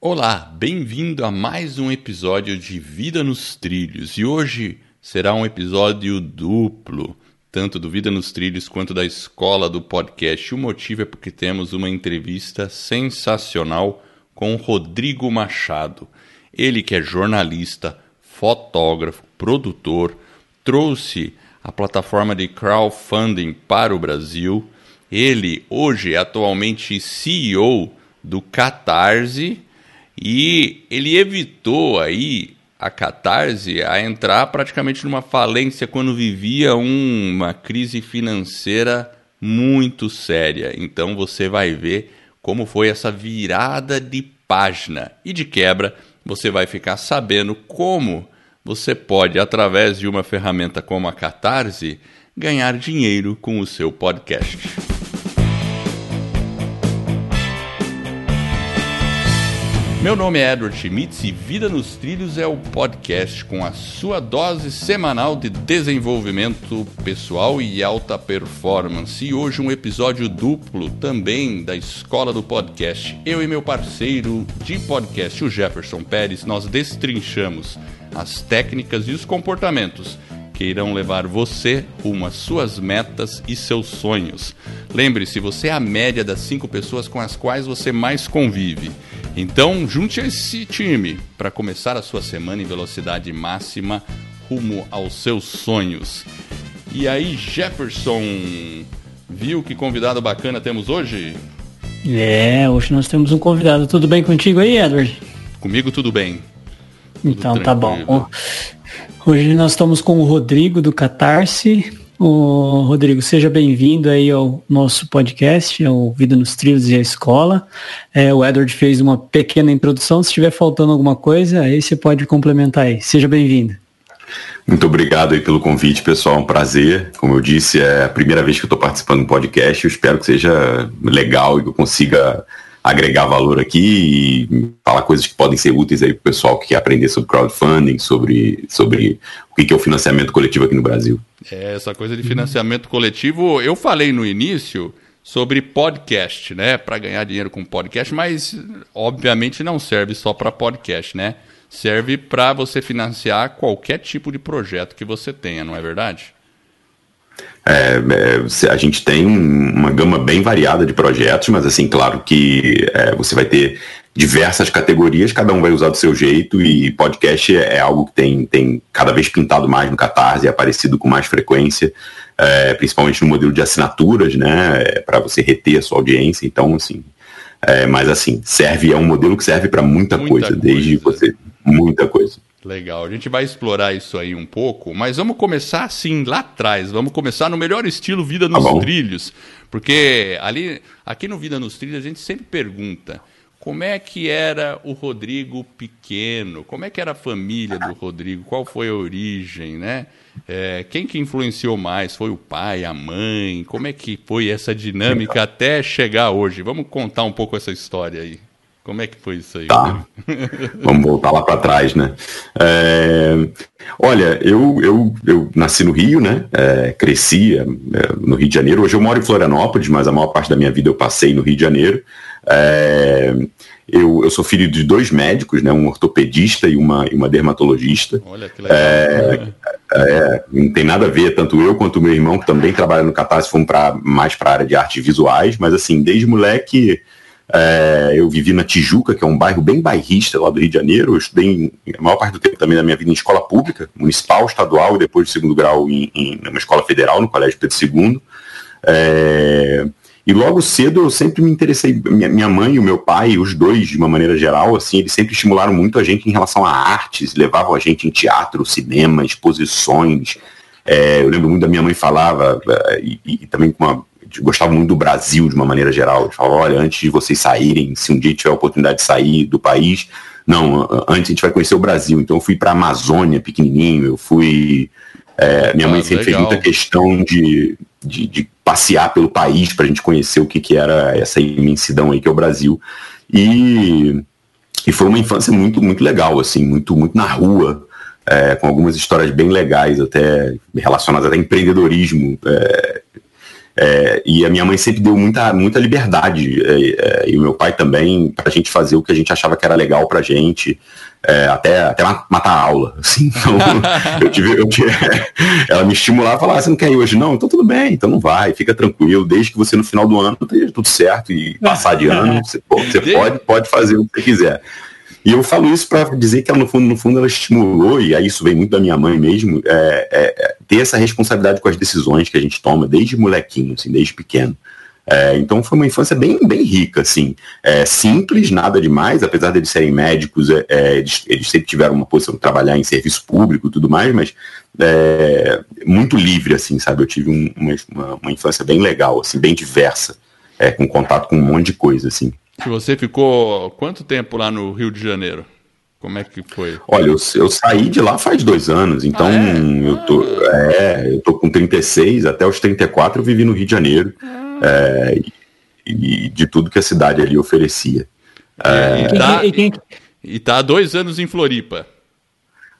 Olá, bem-vindo a mais um episódio de Vida nos Trilhos e hoje será um episódio duplo, tanto do Vida nos Trilhos quanto da escola do podcast. O motivo é porque temos uma entrevista sensacional com Rodrigo Machado. Ele que é jornalista, fotógrafo, produtor, trouxe a plataforma de crowdfunding para o Brasil. Ele hoje é atualmente CEO do Catarse e ele evitou aí a Catarse a entrar praticamente numa falência quando vivia uma crise financeira muito séria. Então você vai ver como foi essa virada de página e de quebra você vai ficar sabendo como você pode, através de uma ferramenta como a Catarse, ganhar dinheiro com o seu podcast. Meu nome é Edward Schmitz e Vida nos Trilhos é o podcast com a sua dose semanal de desenvolvimento pessoal e alta performance. E hoje um episódio duplo também da Escola do Podcast. Eu e meu parceiro de podcast, o Jefferson Pérez, nós destrinchamos as técnicas e os comportamentos que irão levar você rumo às suas metas e seus sonhos. Lembre-se, você é a média das cinco pessoas com as quais você mais convive. Então, junte esse time para começar a sua semana em velocidade máxima rumo aos seus sonhos. E aí, Jefferson, viu que convidado bacana temos hoje? É, hoje nós temos um convidado. Tudo bem contigo aí, Edward? Comigo tudo bem. Então tá bom. Hoje nós estamos com o Rodrigo do Catarse. O Rodrigo, seja bem-vindo aí ao nosso podcast, ao Vida nos Trilhos e a Escola. É, o Edward fez uma pequena introdução. Se estiver faltando alguma coisa, aí você pode complementar aí. Seja bem-vindo. Muito obrigado aí pelo convite, pessoal. É um prazer. Como eu disse, é a primeira vez que eu estou participando do podcast. Eu espero que seja legal e que eu consiga agregar valor aqui e falar coisas que podem ser úteis aí para o pessoal que quer aprender sobre crowdfunding, sobre, sobre o que é o financiamento coletivo aqui no Brasil. É, essa coisa de financiamento coletivo, eu falei no início sobre podcast, né? Para ganhar dinheiro com podcast, mas obviamente não serve só para podcast, né? Serve para você financiar qualquer tipo de projeto que você tenha, não é verdade? É, é, a gente tem uma gama bem variada de projetos, mas assim, claro que é, você vai ter diversas categorias, cada um vai usar do seu jeito e podcast é, é algo que tem, tem cada vez pintado mais no Catarse, é aparecido com mais frequência, é, principalmente no modelo de assinaturas, né, é, para você reter a sua audiência, então assim, mas assim, serve, é um modelo que serve para muita, muita, coisa, coisa, desde você, muita coisa. Legal, a gente vai explorar isso aí um pouco, mas vamos começar assim lá atrás, vamos começar no melhor estilo Vida nos tá Trilhos, porque ali, aqui no Vida nos Trilhos a gente sempre pergunta como é que era o Rodrigo pequeno, como é que era a família do Rodrigo, qual foi a origem, né? É, quem que influenciou mais? Foi o pai, a mãe? Como é que foi essa dinâmica até chegar hoje? Vamos contar um pouco essa história aí. Como é que foi isso aí? Tá. Vamos voltar lá para trás, né? É, olha, eu, eu, eu nasci no Rio, né? É, cresci é, no Rio de Janeiro. Hoje eu moro em Florianópolis, mas a maior parte da minha vida eu passei no Rio de Janeiro. É, eu, eu sou filho de dois médicos, né? Um ortopedista e uma, e uma dermatologista. Olha que legal. É, é, não tem nada a ver, tanto eu quanto o meu irmão, que também trabalha no Catarse, fomos pra, mais para a área de artes visuais, mas assim, desde moleque é, eu vivi na Tijuca, que é um bairro bem bairrista lá do Rio de Janeiro. Eu estudei a maior parte do tempo também da minha vida em escola pública, municipal, estadual e depois de segundo grau em, em uma escola federal, no Colégio Pedro II. É, e logo cedo eu sempre me interessei, minha, mãe e o meu pai, os dois de uma maneira geral, assim, eles sempre estimularam muito a gente em relação a artes, levavam a gente em teatro, cinema, exposições. É, eu lembro muito da minha mãe falava, é, e, e também com uma gostavam muito do Brasil de uma maneira geral. Eles falavam, olha, antes de vocês saírem, se um dia tiver a oportunidade de sair do país, não, antes a gente vai conhecer o Brasil. Então eu fui para a Amazônia pequenininho, eu fui. É, minha mãe ah, sempre legal. fez muita questão de, de, de passear pelo país para a gente conhecer o que, que era essa imensidão aí que é o Brasil. E, e foi uma infância muito, muito legal, assim, muito, muito na rua, é, com algumas histórias bem legais, até relacionadas a empreendedorismo. É, É, e a minha mãe sempre deu muita, muita liberdade, é, é, e o meu pai também, para a gente fazer o que a gente achava que era legal para a gente, é, até, até matar a aula. Assim. Então, eu tive, eu tive, ela me estimulava e falava: ah, você não quer ir hoje? Não, então tudo bem, então não vai, fica tranquilo, desde que você no final do ano esteja tudo certo e passar de ano, você, você pode, pode fazer o que você quiser. E eu falo isso para dizer que ela, no fundo, no fundo, ela estimulou, e aí isso vem muito da minha mãe mesmo, é, é, é, ter essa responsabilidade com as decisões que a gente toma desde molequinho, assim, desde pequeno. É, então foi uma infância bem, bem rica, assim. É, simples, nada demais, apesar de eles serem médicos, é, é eles, eles, sempre tiveram uma posição de trabalhar em serviço público e tudo mais, mas é, muito livre, assim, sabe? Eu tive um, uma, uma, infância bem legal, assim, bem diversa, com contato com um monte de coisa, assim. Você ficou quanto tempo lá no Rio de Janeiro? Como é que foi? Olha, eu, eu saí de lá faz dois anos, então ah, é? eu, tô, ah. é, eu tô com 36, até os 34 eu vivi no Rio de Janeiro. Ah. É, e, e, de tudo que a cidade ali oferecia. É, e, tá, e, e tá há dois anos em Floripa.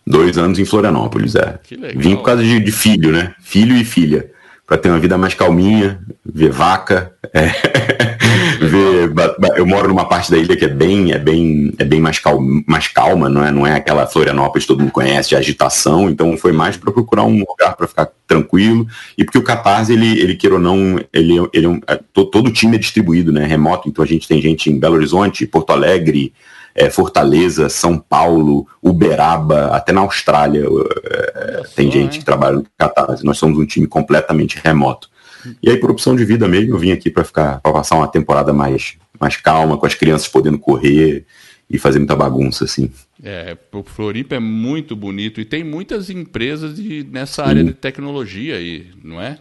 Dois anos em Florianópolis, é. Vim por causa de, de filho, né? Filho e filha. Para ter uma vida mais calminha, ver vaca. É. ver, eu moro numa parte da ilha que é bem, é bem, é bem mais, calma, mais calma, não é, não é aquela Florianópolis que todo mundo conhece de agitação. Então foi mais para procurar um lugar para ficar tranquilo e porque o Catarse ele, ele queira ou não, ele, ele é, é todo o time é distribuído, né, remoto. Então a gente tem gente em Belo Horizonte, Porto Alegre, é, Fortaleza, São Paulo, Uberaba, até na Austrália é, tem gente que trabalha no Catarse. Nós somos um time completamente remoto. E aí, por opção de vida mesmo, eu vim aqui para ficar para passar uma temporada mais, mais calma, com as crianças podendo correr e fazer muita bagunça, assim. É, o Floripa é muito bonito e tem muitas empresas de, nessa área de tecnologia aí, não é?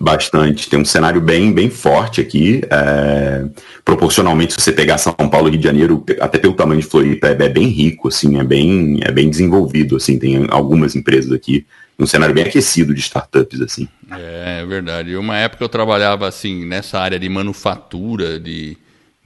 Bastante. Tem um cenário bem, bem forte aqui. É, proporcionalmente, se você pegar São Paulo e Rio de Janeiro, até pelo tamanho de Floripa, é, é, bem rico, assim, é bem, é bem desenvolvido. Assim, tem algumas empresas aqui um cenário bem aquecido de startups, assim. É, é verdade. Uma época eu trabalhava, assim, nessa área de manufatura, de...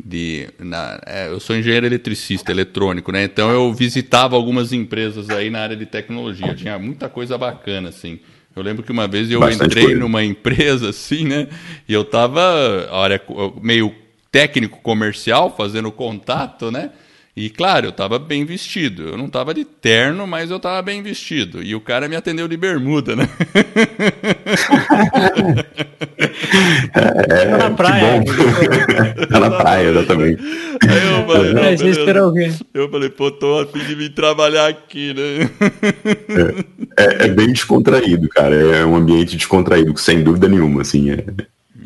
de na, é, eu sou engenheiro eletricista, eletrônico, né? Então eu visitava algumas empresas aí na área de tecnologia. Tinha muita coisa bacana, assim. Eu lembro que uma vez eu Bastante entrei coisa. numa empresa, assim, né? E eu tava, olha, meio técnico comercial, fazendo contato, né? E claro, eu estava bem vestido. Eu não estava de terno, mas eu estava bem vestido. E o cara me atendeu de bermuda, né? é, na praia. Tá na praia, exatamente. Aí eu falei, não, é, eu falei, pô, tô a fim de vir trabalhar aqui, né? É, é, é, bem descontraído, cara. É um ambiente descontraído, sem dúvida nenhuma, assim. É...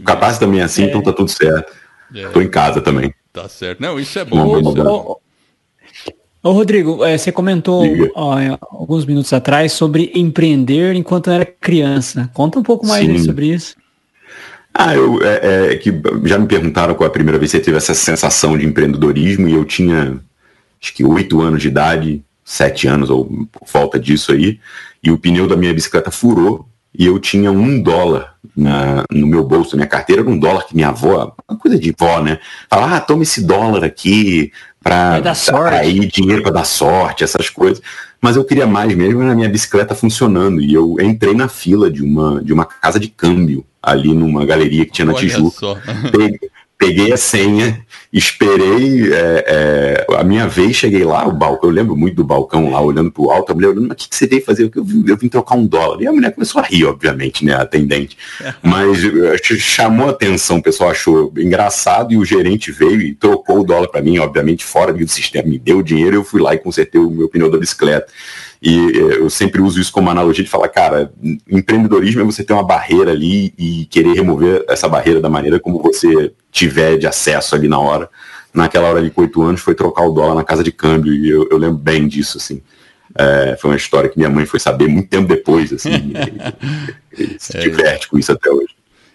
O capaz também é assim, então tá tudo certo. É. Tô em casa também. Tá certo. Não, isso é bom. Isso é bom. Ô Rodrigo, é, você comentou ó, alguns minutos atrás sobre empreender enquanto era criança. Conta um pouco mais Sim. sobre isso. Ah, eu, é, é, que já me perguntaram qual é a primeira vez que você teve essa sensação de empreendedorismo e eu tinha acho que oito anos de idade, sete anos ou por falta disso aí, e o pneu da minha bicicleta furou e eu tinha um dólar na, no meu bolso, minha carteira era um dólar que minha avó, uma coisa de vó, né? Fala, ah, toma esse dólar aqui, para atrair dinheiro para dar sorte, essas coisas. Mas eu queria mais mesmo na minha bicicleta funcionando. E eu entrei na fila de uma, de uma casa de câmbio ali numa galeria que tinha na Olha Tijuca. Peguei, peguei a senha, esperei é, é, a minha vez, cheguei lá, o balcão, eu lembro muito do balcão lá, olhando pro alto, a mulher olhando, mas o que, que, você veio fazer? Eu vim, eu vim trocar um dólar. E a mulher começou a rir, obviamente, né, a atendente. mas chamou a atenção, o pessoal achou engraçado e o gerente veio e trocou o dólar para mim, obviamente, fora do sistema, me deu o dinheiro, eu fui lá e consertei o meu pneu da bicicleta. E eh, eu sempre uso isso como analogia de falar, cara, empreendedorismo é você ter uma barreira ali e querer remover essa barreira da maneira como você tiver de acesso ali na hora. Naquela hora de com oito anos foi trocar o dólar na casa de câmbio e eu, eu lembro bem disso, assim. É, foi uma história que minha mãe foi saber muito tempo depois, assim. se é. diverte com isso até hoje.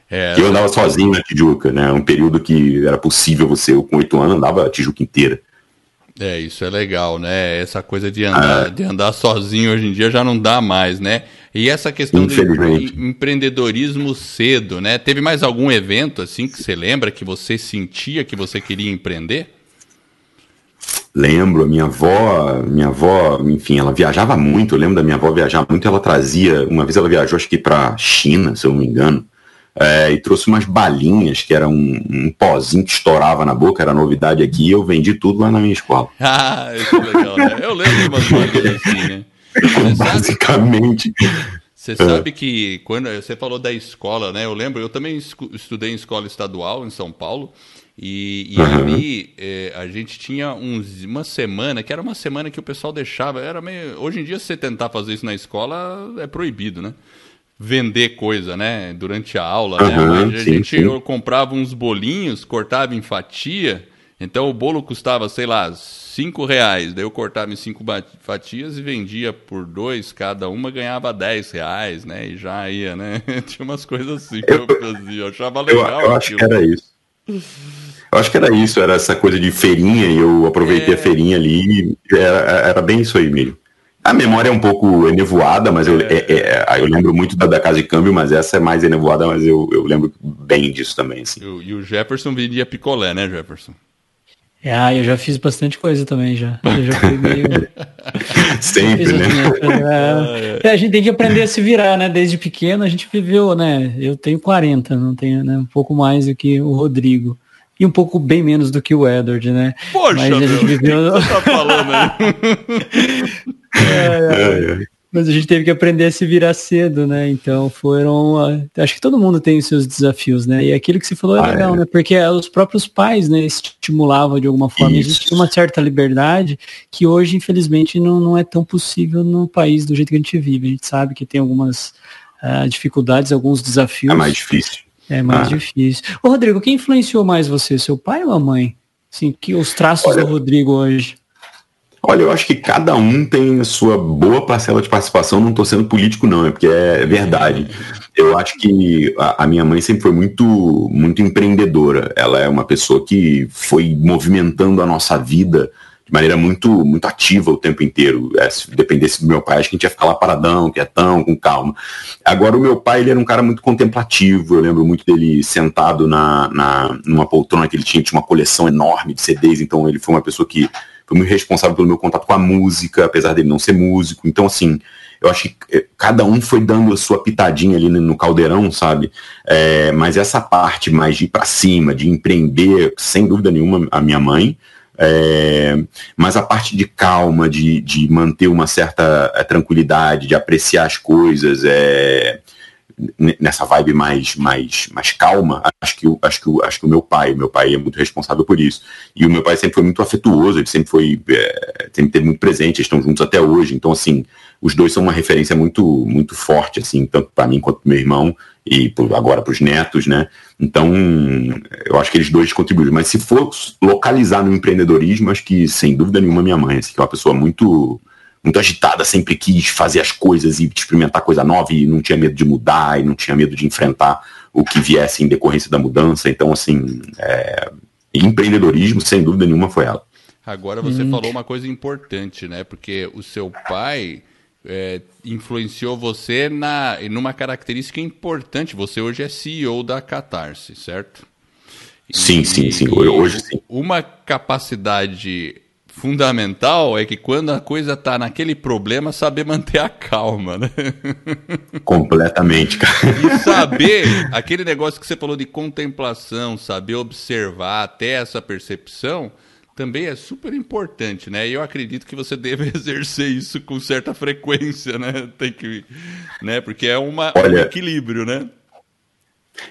É, eu andava sozinho na Tijuca, né? Um período que era possível você, eu com oito anos, andava a Tijuca inteira. É, isso é legal, né? Essa coisa de andar, ah. de andar sozinho hoje em dia já não dá mais, né? E essa questão do empreendedorismo cedo, né? Teve mais algum evento assim que você lembra que você sentia que você queria empreender? Lembro, a minha avó, minha avó, enfim, ela viajava muito. Eu lembro da minha avó viajar muito. Ela trazia, uma vez ela viajou, acho que para China, se eu não me engano, é, e trouxe umas balinhas, que era um, um, pozinho que estourava na boca, era novidade aqui, e eu vendi tudo lá na minha escola. Ah, isso é legal, né? Eu lembro umas balinhas assim, né? Basicamente. Você sabe que quando você falou da escola, né? Eu lembro, eu também estudei em escola estadual em São Paulo. E, e uhum. ali é, a gente tinha uns, uma semana, que era uma semana que o pessoal deixava. Era meio, hoje em dia, se você tentar fazer isso na escola, é proibido, né? Vender coisa, né? Durante a aula, uhum, né? a sim, gente sim. comprava uns bolinhos, cortava em fatia. Então o bolo custava, sei lá, cinco reais. Daí eu cortava em cinco fatias e vendia por dois cada uma, ganhava dez reais, né? E já ia, né? Tinha umas coisas assim que eu, eu fazia. Eu achava legal. Eu, eu acho que era isso. Eu acho que era isso, era essa coisa de feirinha, e eu aproveitei é... a feirinha ali, era, era bem isso aí, Milho. A memória é um pouco enevoada, mas eu, é. é, é, eu lembro muito da, da, Casa de Câmbio, mas essa é mais enevoada, mas eu, eu lembro bem disso também. Assim. E o Jefferson vendia picolé, né, Jefferson? É, ah, eu já fiz bastante coisa também já. Eu já fui meio... Sempre, né? É, a gente tem que aprender a se virar, né? Desde pequeno a gente viveu, né? Eu tenho 40, não tenho, né? Um pouco mais do que o Rodrigo. E um pouco bem menos do que o Edward, né? Poxa, Mas a gente viveu... o que você tá falando aí? é, é. Mas a gente teve que aprender a se virar cedo, né? Então foram. Acho que todo mundo tem os seus desafios, né? E aquilo que você falou é ah, legal, é. né? Porque os próprios pais, né, estimulavam de alguma forma. Isso. Existe uma certa liberdade que hoje, infelizmente, não, não é tão possível no país do jeito que a gente vive. A gente sabe que tem algumas uh, dificuldades, alguns desafios. É mais difícil. É mais ah. difícil. Ô, Rodrigo, quem influenciou mais você, seu pai ou a mãe? Sim, que os traços Olha, do Rodrigo hoje? Olha, eu acho que cada um tem a sua boa parcela de participação. Não estou sendo político, não, é porque é verdade. Eu acho que a, minha mãe sempre foi muito, muito empreendedora. Ela é uma pessoa que foi movimentando a nossa vida de maneira muito, muito ativa o tempo inteiro. É, se dependesse do meu pai, acho que a gente ia ficar lá paradão, quietão, com calma. Agora, o meu pai, ele era um cara muito contemplativo. Eu lembro muito dele sentado na, na, numa poltrona que ele tinha, tinha uma coleção enorme de CDs. Então, ele foi uma pessoa que foi muito responsável pelo meu contato com a música, apesar dele não ser músico. Então, assim, eu acho que eh, cada um foi dando a sua pitadinha ali no caldeirão, sabe? É, mas essa parte mais de ir para cima, de empreender, sem dúvida nenhuma, a minha mãe. É, mas a parte de calma, de, de manter uma certa é, tranquilidade, de apreciar as coisas, é, nessa vibe mais, mais, mais calma, acho que, acho, que, acho que o meu pai, meu pai é muito responsável por isso. E o meu pai sempre foi muito afetuoso, ele sempre foi, é, sempre teve muito presente, eles estão juntos até hoje. Então, assim, os dois são uma referência muito, muito forte, assim, tanto para mim quanto para meu irmão e agora para os netos, né? Então, eu acho que eles dois contribuíram. Mas se for localizar no empreendedorismo, acho que, sem dúvida nenhuma, minha mãe, assim, que é uma pessoa muito muito agitada, sempre quis fazer as coisas e experimentar coisa nova e não tinha medo de mudar e não tinha medo de enfrentar o que viesse em decorrência da mudança. Então, assim, é, empreendedorismo, sem dúvida nenhuma, foi ela. Agora você hum. falou uma coisa importante, né? Porque o seu pai é, influenciou você na, numa característica importante. Você hoje é CEO da Catarse, certo? Sim, e, sim, sim. Hoje sim. Uma capacidade fundamental é que quando a coisa tá naquele problema, saber manter a calma, né? Completamente, cara. E saber aquele negócio que você falou de contemplação, saber observar até essa percepção, também é super importante, né? E eu acredito que você deve exercer isso com certa frequência, né? Tem que, né? Porque é uma, Olha, um equilíbrio, né?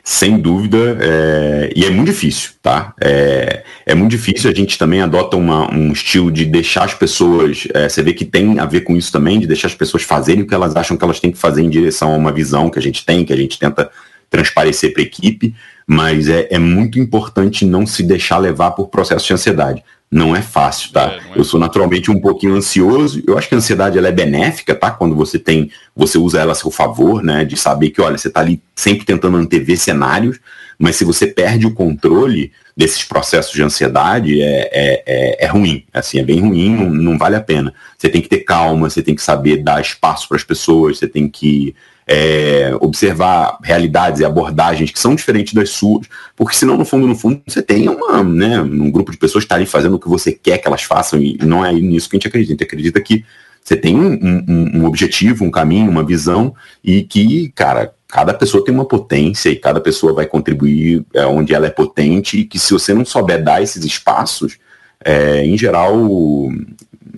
Sem dúvida, é, e é muito difícil, tá? É, é muito difícil, a gente também adota uma, um estilo de deixar as pessoas, é, você vê que tem a ver com isso também, de deixar as pessoas fazerem o que elas acham que elas têm que fazer em direção a uma visão que a gente tem, que a gente tenta transparecer para a equipe, mas é, é muito importante não se deixar levar por processo de ansiedade não é fácil, tá? É, é eu sou naturalmente um pouquinho ansioso. Eu acho que a ansiedade ela é benéfica, tá? Quando você tem, você usa ela a seu favor, né? De saber que, olha, você tá ali sempre tentando antever cenários, mas se você perde o controle desses processos de ansiedade, é, é, é, é ruim. Assim, é bem ruim, não, não vale a pena. Você tem que ter calma, você tem que saber dar espaço para as pessoas, você tem que é, observar realidades e abordagens que são diferentes das suas, porque senão, no fundo, no fundo, você tem uma, né, um grupo de pessoas estarem fazendo o que você quer que elas façam, e não é nisso que a gente acredita. A gente acredita que você tem um, um, um objetivo, um caminho, uma visão, e que, cara, cada pessoa tem uma potência e cada pessoa vai contribuir é, onde ela é potente e que se você não souber dar esses espaços, é, em geral,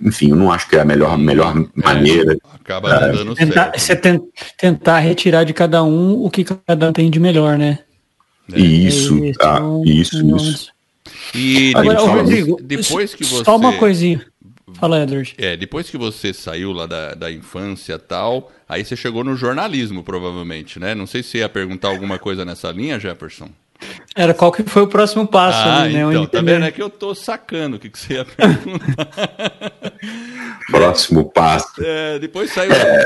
enfim, eu não acho que é a melhor, melhor é, maneira. Acaba é, dando tentar, certo. Você tentar retirar de cada um o que cada um tem de melhor, né? É. Isso, isso, tá, isso, isso. E Agora, depois, Rodrigo, depois que você. Só uma coisinha. Fala, Edward. É, depois que você saiu lá da, da infância tal, aí você chegou no jornalismo, provavelmente, né? Não sei se ia perguntar alguma coisa nessa linha, Jefferson. Era qual que foi o próximo passo, ah, né? Então, tá vendo? É que eu tô sacando o que, que você ia perguntar. próximo passo. É, depois saiu. É...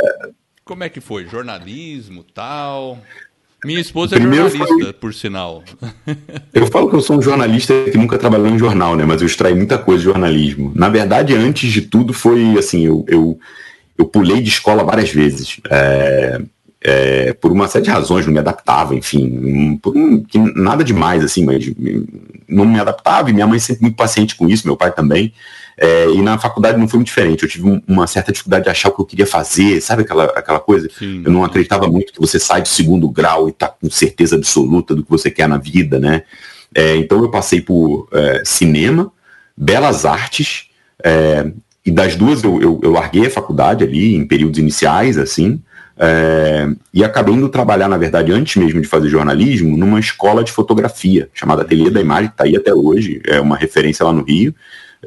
Como é que foi? Jornalismo tal. Minha esposa é Primeiro jornalista, foi... por sinal. Eu falo que eu sou um jornalista que nunca trabalhou em jornal, né? Mas eu extraí muita coisa de jornalismo. Na verdade, antes de tudo, foi assim, eu, eu, eu pulei de escola várias vezes. É, é, por uma série de razões, não me adaptava, enfim, por um, nada demais, assim, mas não me adaptava, e minha mãe sempre muito paciente com isso, meu pai também. É, e na faculdade não foi muito diferente. Eu tive um, uma certa dificuldade de achar o que eu queria fazer, sabe aquela, aquela coisa? Sim. Eu não acreditava muito que você sai do segundo grau e tá com certeza absoluta do que você quer na vida, né? É, então eu passei por é, cinema, belas artes, é, e das duas eu, eu, eu, larguei a faculdade ali em períodos iniciais, assim, é, e acabei indo trabalhar, na verdade, antes mesmo de fazer jornalismo, numa escola de fotografia, chamada Ateliê da Imagem, que está aí até hoje, é uma referência lá no Rio.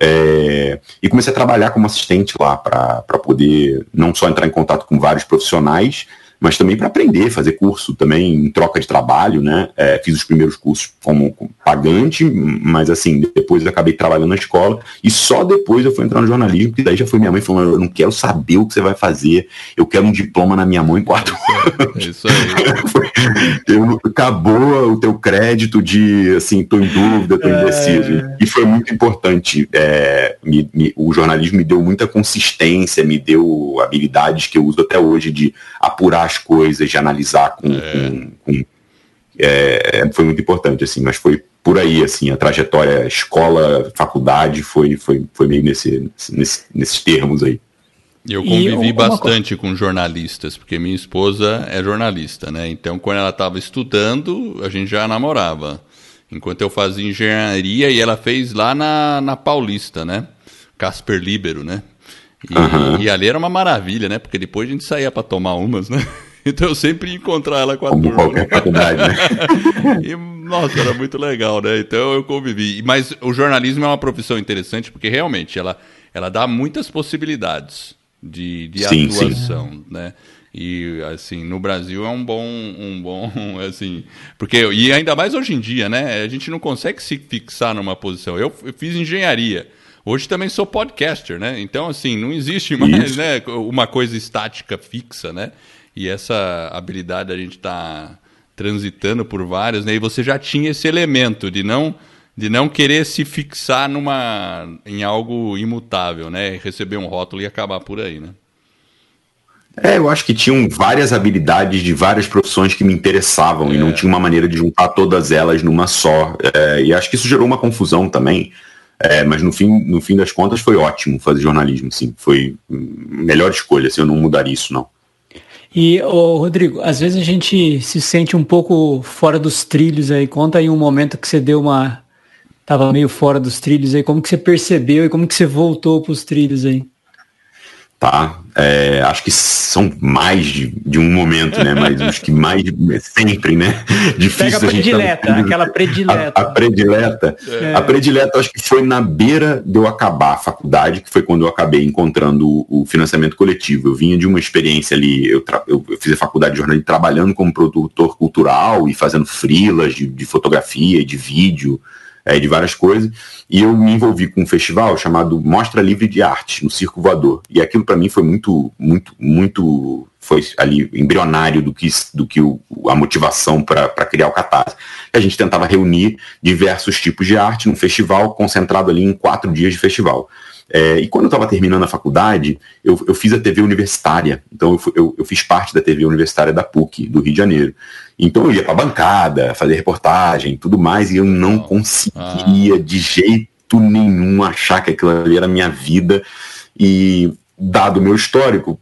É, e comecei a trabalhar como assistente lá para poder não só entrar em contato com vários profissionais, mas também para aprender, fazer curso também em troca de trabalho, né? É, fiz os primeiros cursos como, pagante, mas assim, depois eu acabei trabalhando na escola e só depois eu fui entrar no jornalismo, que daí já foi minha mãe falando, eu não quero saber o que você vai fazer, eu quero um diploma na minha mão em quatro anos. Isso aí. eu, acabou o teu crédito de, assim, tô em dúvida, tô é... indeciso. E foi muito importante. É, me, me, o jornalismo me deu muita consistência, me deu habilidades que eu uso até hoje de apurar as coisas, de analisar com. É. com, com é, foi muito importante, assim, mas foi por aí, assim, a trajetória escola, faculdade, foi, foi, foi meio nesse, nesse, nesses termos aí. Eu convivi bastante com jornalistas, porque minha esposa é jornalista, né? Então, quando ela estava estudando, a gente já namorava. Enquanto eu fazia engenharia, e ela fez lá na, na Paulista, né? Casper Libero, né? E, uhum. e, ali era uma maravilha, né? Porque depois a gente saía para tomar umas, né? Então eu sempre ia encontrar ela com a Como turma. Qualquer faculdade, né? e, nossa, era muito legal, né? Então eu convivi. Mas o jornalismo é uma profissão interessante porque realmente ela, ela dá muitas possibilidades de, de sim, atuação, sim. né? E assim, no Brasil é um bom, um bom, assim, porque e ainda mais hoje em dia, né? A gente não consegue se fixar numa posição. Eu, eu fiz engenharia. Hoje também sou podcaster, né? Então, assim, não existe mais né, uma coisa estática fixa, né? E essa habilidade a gente está transitando por vários, né? E você já tinha esse elemento de não de não querer se fixar numa em algo imutável, né? Receber um rótulo e acabar por aí, né? É, eu acho que tinham várias habilidades de várias profissões que me interessavam é. e não é. tinha uma maneira de juntar todas elas numa só. É, e acho que isso gerou uma confusão também. É, mas no fim, no fim das contas foi ótimo fazer jornalismo, sim. Foi melhor escolha, assim, eu não mudaria isso, não. E, ô, Rodrigo, às vezes a gente se sente um pouco fora dos trilhos aí. Conta aí um momento que você deu uma. Tava meio fora dos trilhos aí. Como que você percebeu e como que você voltou para os trilhos aí? Tá, é, acho que são mais de, de, um momento, né? Mas os que mais sempre, né? Difícil Pega a predileta, a aquela predileta. A, a predileta. É. A predileta, acho que foi na beira de eu acabar a faculdade, que foi quando eu acabei encontrando o, o financiamento coletivo. Eu vinha de uma experiência ali, eu, eu, eu, fiz a faculdade de jornalismo trabalhando como produtor cultural e fazendo frilas de, de fotografia, de vídeo, é, de várias coisas. E eu me envolvi com um festival chamado Mostra Livre de Arte, no Circo Voador. E aquilo para mim foi muito, muito, muito. Foi ali embrionário do que, do que o, a motivação para criar o Catarse. A gente tentava reunir diversos tipos de arte num festival concentrado ali em quatro dias de festival. É, e quando eu estava terminando a faculdade, eu, eu, fiz a TV universitária. Então eu, eu, eu, fiz parte da TV universitária da PUC, do Rio de Janeiro. Então eu ia para a bancada, fazer reportagem tudo mais, e eu não conseguia ah. de jeito nenhum achar que aquilo ali era a minha vida. E dado o meu histórico,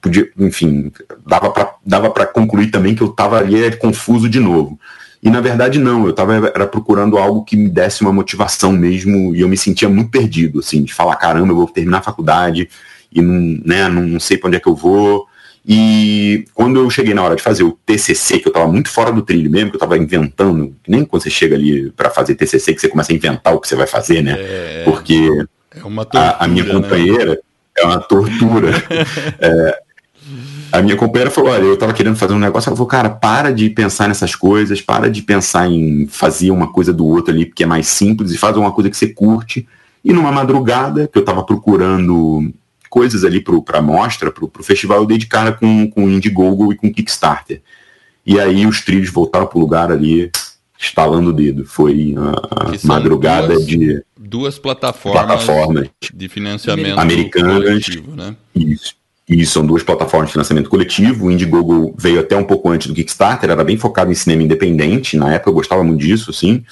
podia, enfim, dava para dava concluir também que eu estava ali confuso de novo. E na verdade não, eu estava era procurando algo que me desse uma motivação mesmo e eu me sentia muito perdido, assim, de falar, caramba, eu vou terminar a faculdade e não, né, não sei para onde é que eu vou. E quando eu cheguei na hora de fazer o TCC, que eu estava muito fora do trilho mesmo, que eu estava inventando, nem quando você chega ali para fazer TCC que você começa a inventar o que você vai fazer, né? É, Porque é tortura, a, a, minha né? companheira né? é uma tortura. é, a minha companheira falou, olha, eu estava querendo fazer um negócio, ela falou, cara, para de pensar nessas coisas, para de pensar em fazer uma coisa do outro ali, porque é mais simples, e faz uma coisa que você curte. E numa madrugada, que eu estava procurando coisas ali para a mostra, para o festival, eu dei de cara com, com Indiegogo e com Kickstarter. E aí os trilhos voltaram para o lugar ali, estalando o dedo. Foi a madrugada duas, de. Duas plataformas, plataformas de financiamento americanas. Coletivo, né? Isso. E são duas plataformas de financiamento coletivo. O Indiegogo veio até um pouco antes do Kickstarter, era bem focado em cinema independente. Na época eu gostava muito disso, assim.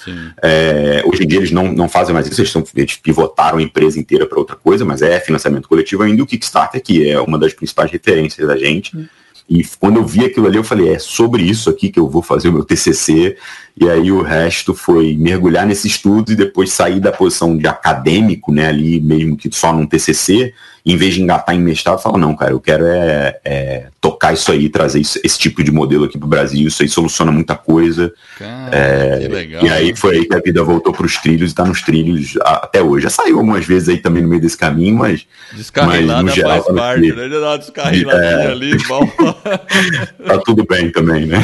É, hoje em dia eles não, não fazem mais isso, eles, estão, eles pivotaram a empresa inteira para outra coisa, mas é financiamento coletivo ainda. O Kickstarter, que é uma das principais referências da gente. E quando eu vi aquilo ali, eu falei, é sobre isso aqui que eu vou fazer o meu TCC. E aí o resto foi mergulhar nesse estudo e depois sair da posição de acadêmico, né, ali mesmo que só num TCC, em vez de engatar em mestrado, falar, não, cara, eu quero é, é tocar isso aí, trazer isso, esse tipo de modelo aqui para o Brasil, isso aí soluciona muita coisa. Cara, é, que legal, e aí foi aí que a vida voltou para os trilhos e está nos trilhos até hoje. Já saiu algumas vezes aí também no meio desse caminho, mas. Descarrilada mas, no geral, faz parte, que, né? Dá uma descarriladinha é, ali, tá tudo bem também, né?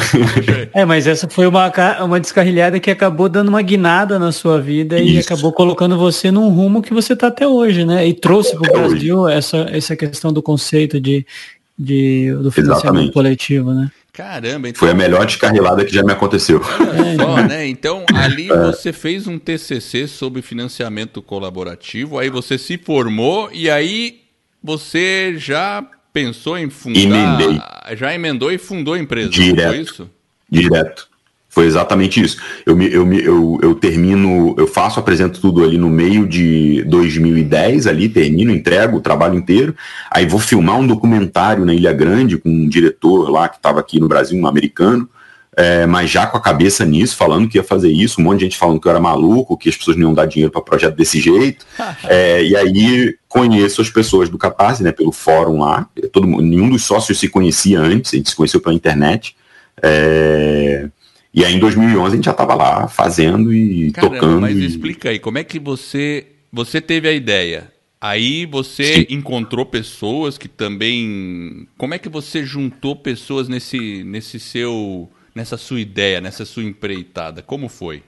É, mas essa foi uma, uma descarrilhada que acabou dando uma guinada na sua vida isso. e acabou colocando você num rumo que você está até hoje, né? E trouxe para o Brasil hoje. essa, essa questão do conceito de de, do financiamento Exatamente. coletivo, né? Caramba, então... Foi a melhor descarrilada que já me aconteceu. Olha só, né? Então, ali é. você fez um TCC sobre financiamento colaborativo, aí você se formou e aí você já pensou em fundar... Emendei. Já emendou e fundou a empresa, Direto. foi isso? Direto. Foi exatamente isso. Eu, me, eu, me, eu, eu termino, eu faço, apresento tudo ali no meio de 2010, ali, termino, entrego o trabalho inteiro. Aí vou filmar um documentário na Ilha Grande com um diretor lá que estava aqui no Brasil, um americano, é, mas já com a cabeça nisso, falando que ia fazer isso, um monte de gente falando que eu era maluco, que as pessoas não iam dar dinheiro para projeto desse jeito. é, e aí conheço as pessoas do Catarse, né, pelo fórum lá. Todo, nenhum dos sócios se conhecia antes, a gente se conheceu pela internet. É, e aí em 2011 a gente já estava lá fazendo e Caramba, tocando. Mas e... explica aí, como é que você você teve a ideia? Aí você Sim. encontrou pessoas que também. Como é que você juntou pessoas nesse, nesse seu, nessa sua ideia, nessa sua empreitada? Como foi?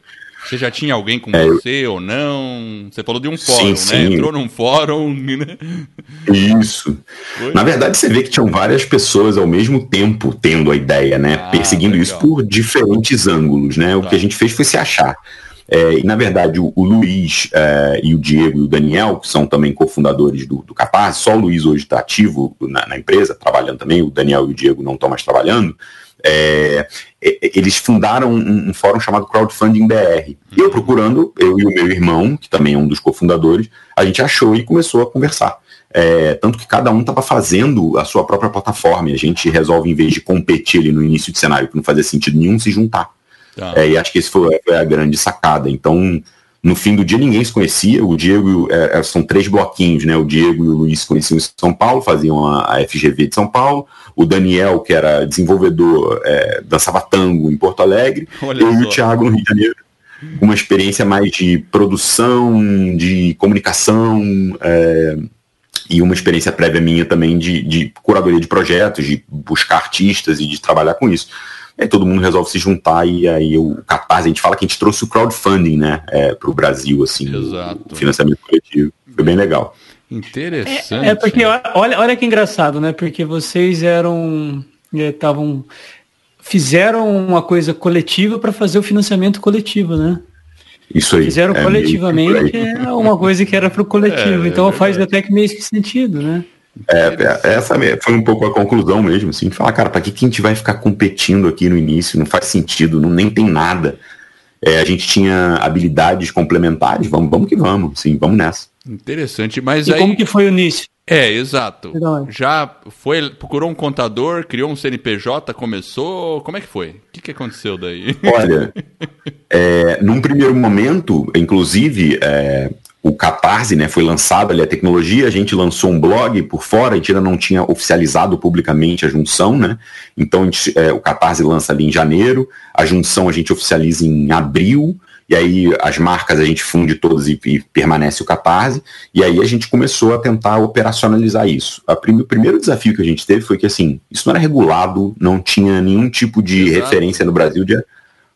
Você já tinha alguém com é, você ou não? Você falou de um fórum, sim, né? Sim. Entrou num fórum. Né? Isso. Foi? Na verdade, você vê que tinham várias pessoas ao mesmo tempo tendo a ideia, né? Ah, Perseguindo legal. isso por diferentes ângulos, né? Tá. O que a gente fez foi se achar. É, e, na verdade, o, o Luiz é, e o Diego e o Daniel, que são também cofundadores do, do Capaz, só o Luiz hoje está ativo na, na, empresa, trabalhando também, o Daniel e o Diego não estão mais trabalhando. É, eles fundaram um, um, fórum chamado Crowdfunding BR. E eu procurando, eu e o meu irmão, que também é um dos cofundadores, a gente achou e começou a conversar. É, tanto que cada um estava fazendo a sua própria plataforma. E a gente resolve, em vez de competir ali no início de cenário, que não fazia sentido nenhum, se juntar. Tá. É, e acho que esse foi, foi, a grande sacada. Então, no fim do dia, ninguém se conhecia. O Diego, é, é são três bloquinhos, né? O Diego e o Luiz se conheciam em São Paulo, faziam a, a FGV de São Paulo. O Daniel, que era desenvolvedor, é, dançava tango em Porto Alegre. Olha eu e o Thiago no Rio de Janeiro. Uma experiência mais de produção, de comunicação, é, e uma experiência prévia minha também de, de curadoria de projetos, de buscar artistas e de trabalhar com isso. Aí todo mundo resolve se juntar e aí o Catarse, a gente fala que a gente trouxe o crowdfunding, né, é, para o Brasil, assim, Exato. o financiamento coletivo. Foi bem legal. Interessante. É, é porque, olha, olha que engraçado, né, porque vocês eram, estavam, fizeram uma coisa coletiva para fazer o financiamento coletivo, né? Isso aí. Fizeram é coletivamente é uma coisa que era para o coletivo, é, então faz até que meio que sentido, né? É, é, essa foi um pouco a conclusão mesmo, assim, de falar, cara, para que, que a gente vai ficar competindo aqui no início? Não faz sentido, não, nem tem nada. É, a gente tinha habilidades complementares, vamos, vamos que vamos, sim, vamos nessa. Interessante, mas e aí... como que foi o início? É, exato. Já foi, procurou um contador, criou um CNPJ, começou. Como é que foi? O que, que aconteceu daí? Olha, é, num primeiro momento, inclusive, é, o Catarse, né, foi lançado ali a tecnologia, a gente lançou um blog por fora, a gente ainda não tinha oficializado publicamente a junção, né? Então gente, é, o Catarse lança ali em janeiro, a junção a gente oficializa em abril, e aí as marcas a gente funde todas e, e, permanece o Catarse, e aí a gente começou a tentar operacionalizar isso. Prim, o primeiro desafio que a gente teve foi que assim, isso não era regulado, não tinha nenhum tipo de Exato. referência no Brasil de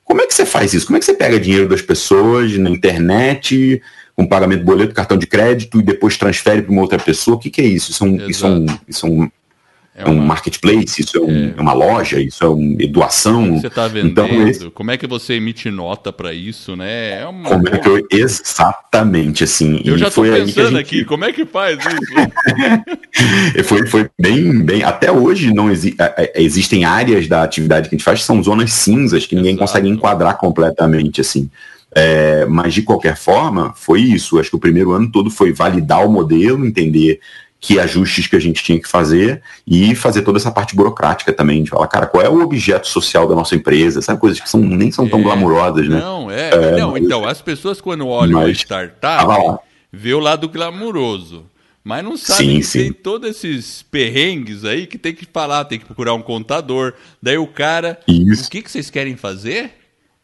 como é que você faz isso? Como é que você pega dinheiro das pessoas na internet, com pagamento de boleto, cartão de crédito e depois transfere para uma outra pessoa? O que, que é isso? Isso é um, isso é um, isso é um é, uma... um marketplace, isso é, um, é, uma loja, isso é uma doação. Você está vendendo? Então, esse... Como é que você emite nota para isso, né? É uma... Como é que eu... Exatamente, assim. Eu já estou pensando gente... aqui, como é que faz isso? foi, foi bem, bem... Até hoje não exi... existem áreas da atividade que a gente faz que são zonas cinzas, que ninguém Exato. consegue enquadrar completamente, assim. É, mas de qualquer forma, foi isso. Acho que o primeiro ano todo foi validar o modelo, entender que ajustes que a gente tinha que fazer e fazer toda essa parte burocrática também, de falar, cara, qual é o objeto social da nossa empresa, sabe, coisas que são, nem são tão é, glamurosas, né? Não, é, é não, mas, então, as pessoas quando olham mas, a startup, vê o lado glamuroso, mas não sabe sim, que sim. tem todos esses perrengues aí que tem que falar, tem que procurar um contador, daí o cara, Isso. o que, que vocês querem fazer?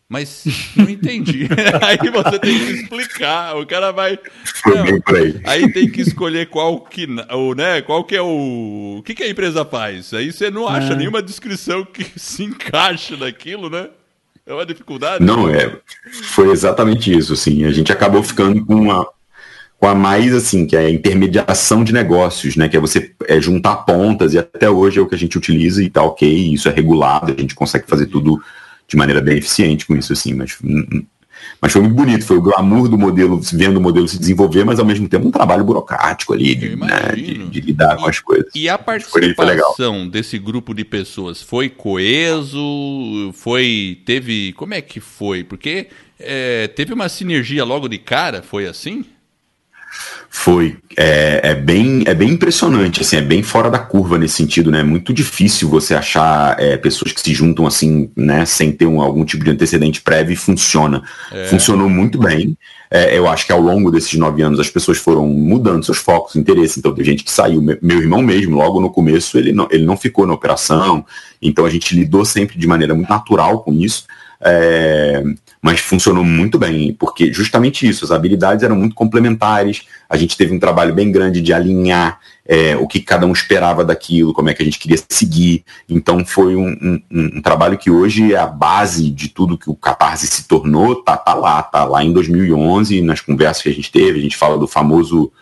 Mas não entendi. aí você tem que explicar. O cara vai. Não, aí tem que escolher qual que, o, né, qual que é o. O que, que a empresa faz? Aí você não acha é. nenhuma descrição que se encaixe naquilo, né? É uma dificuldade. Não, é. Foi exatamente isso, assim. A gente acabou ficando com uma, com a mais assim, que é a intermediação de negócios, né? Que é você é, juntar pontas, e até hoje é o que a gente utiliza e tá ok, isso é regulado, a gente consegue fazer tudo de maneira bem eficiente com isso, assim, mas, hum, hum. mas foi muito bonito, foi o glamour do modelo, vendo o modelo se desenvolver, mas ao mesmo tempo um trabalho burocrático ali, de, né, de, de lidar com as coisas. E a participação desse grupo de pessoas foi coeso, foi, teve, como é que foi? Porque é, teve uma sinergia logo de cara, foi assim? Foi. É, é, bem, é bem impressionante, assim, é bem fora da curva nesse sentido, né? É muito difícil você achar é, pessoas que se juntam assim, né, sem ter um, algum tipo de antecedente prévio e funciona. É. Funcionou muito bem. É, eu acho que ao longo desses nove anos as pessoas foram mudando seus focos, interesse. Então tem gente que saiu. Meu irmão mesmo, logo no começo, ele não, ele não ficou na operação. Então a gente lidou sempre de maneira muito natural com isso. É, mas funcionou muito bem, porque justamente isso, as habilidades eram muito complementares, a gente teve um trabalho bem grande de alinhar é, o que cada um esperava daquilo, como é que a gente queria seguir, então foi um, um, um, trabalho que hoje é a base de tudo que o Catarse se tornou, tá, tá lá, tá lá em 2011, nas conversas que a gente teve, a gente fala do famoso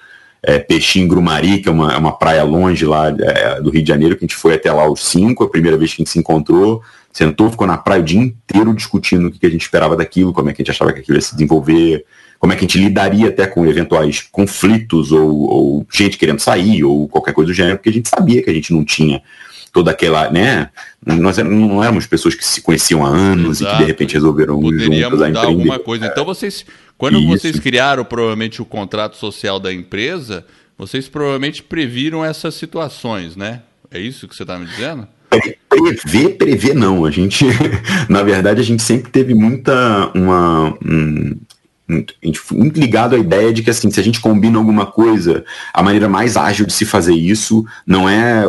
é, Peixinho Grumari, que é uma, é uma praia longe lá é, do Rio de Janeiro, que a gente foi até lá os cinco, a primeira vez que a gente se encontrou, sentou, ficou na praia o dia inteiro discutindo o que a gente esperava daquilo, como é que a gente achava que aquilo ia se desenvolver, como é que a gente lidaria até com eventuais conflitos ou, ou gente querendo sair ou qualquer coisa do gênero, porque a gente sabia que a gente não tinha toda aquela, né? Nós não éramos pessoas que se conheciam há anos Exato. e que de repente resolveram Poderia juntas mudar alguma coisa. Então vocês, quando Isso. vocês criaram provavelmente o contrato social da empresa, vocês provavelmente previram essas situações, né? É isso que você está me dizendo? Prever, prever não. A gente, na verdade, a gente sempre teve muita uma, um, muito ligado à ideia de que assim, se a gente combina alguma coisa, a maneira mais ágil de se fazer isso não é,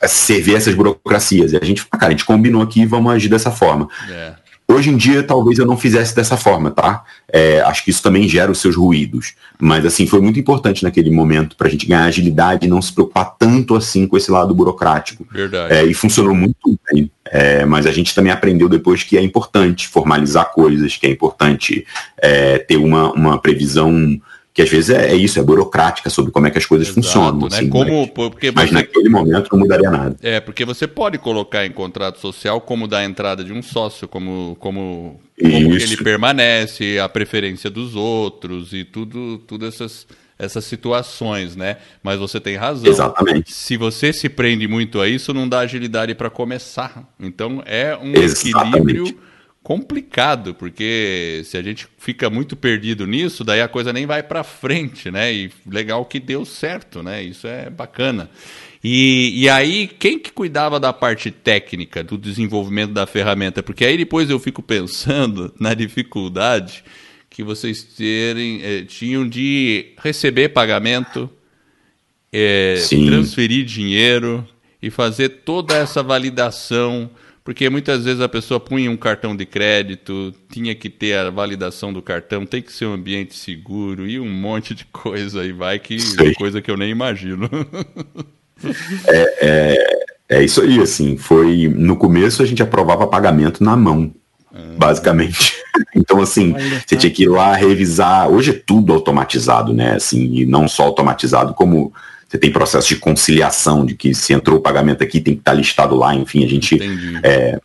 é servir essas burocracias. E a gente, cara, a gente combinou aqui, vamos agir dessa forma. É. Hoje em dia, talvez eu não fizesse dessa forma, tá? É, acho que isso também gera os seus ruídos. Mas, assim, foi muito importante naquele momento para a gente ganhar agilidade e não se preocupar tanto assim com esse lado burocrático. Verdade. É, e funcionou muito bem. É, mas a gente também aprendeu depois que é importante formalizar coisas, que é importante é, ter uma, uma previsão que às vezes é, é, isso, é burocrática sobre como é que as coisas Exato, funcionam. Né? Assim, como, mas, porque mas naquele momento não mudaria nada. É, porque você pode colocar em contrato social como da entrada de um sócio, como, como, como ele permanece, a preferência dos outros e tudo, tudo essas, essas situações, né? Mas você tem razão. Exatamente. Se você se prende muito a isso, não dá agilidade para começar. Então é um Exatamente. equilíbrio complicado, porque se a gente fica muito perdido nisso, daí a coisa nem vai para frente, né? E legal que deu certo, né? Isso é bacana. E, e aí, quem que cuidava da parte técnica, do desenvolvimento da ferramenta? Porque aí depois eu fico pensando na dificuldade que vocês terem, eh, tinham de receber pagamento, eh, transferir dinheiro e fazer toda essa validação porque muitas vezes a pessoa punha um cartão de crédito, tinha que ter a validação do cartão, tem que ser um ambiente seguro e um monte de coisa aí vai que é coisa que eu nem imagino. É, é, é, isso aí, assim, foi no começo a gente aprovava pagamento na mão, ah. basicamente. Então, assim, você tinha que ir lá revisar. Hoje é tudo automatizado, né? Assim, e não só automatizado, como você tem processo de conciliação, de que se entrou o pagamento aqui, tem que estar listado lá, enfim, a gente é,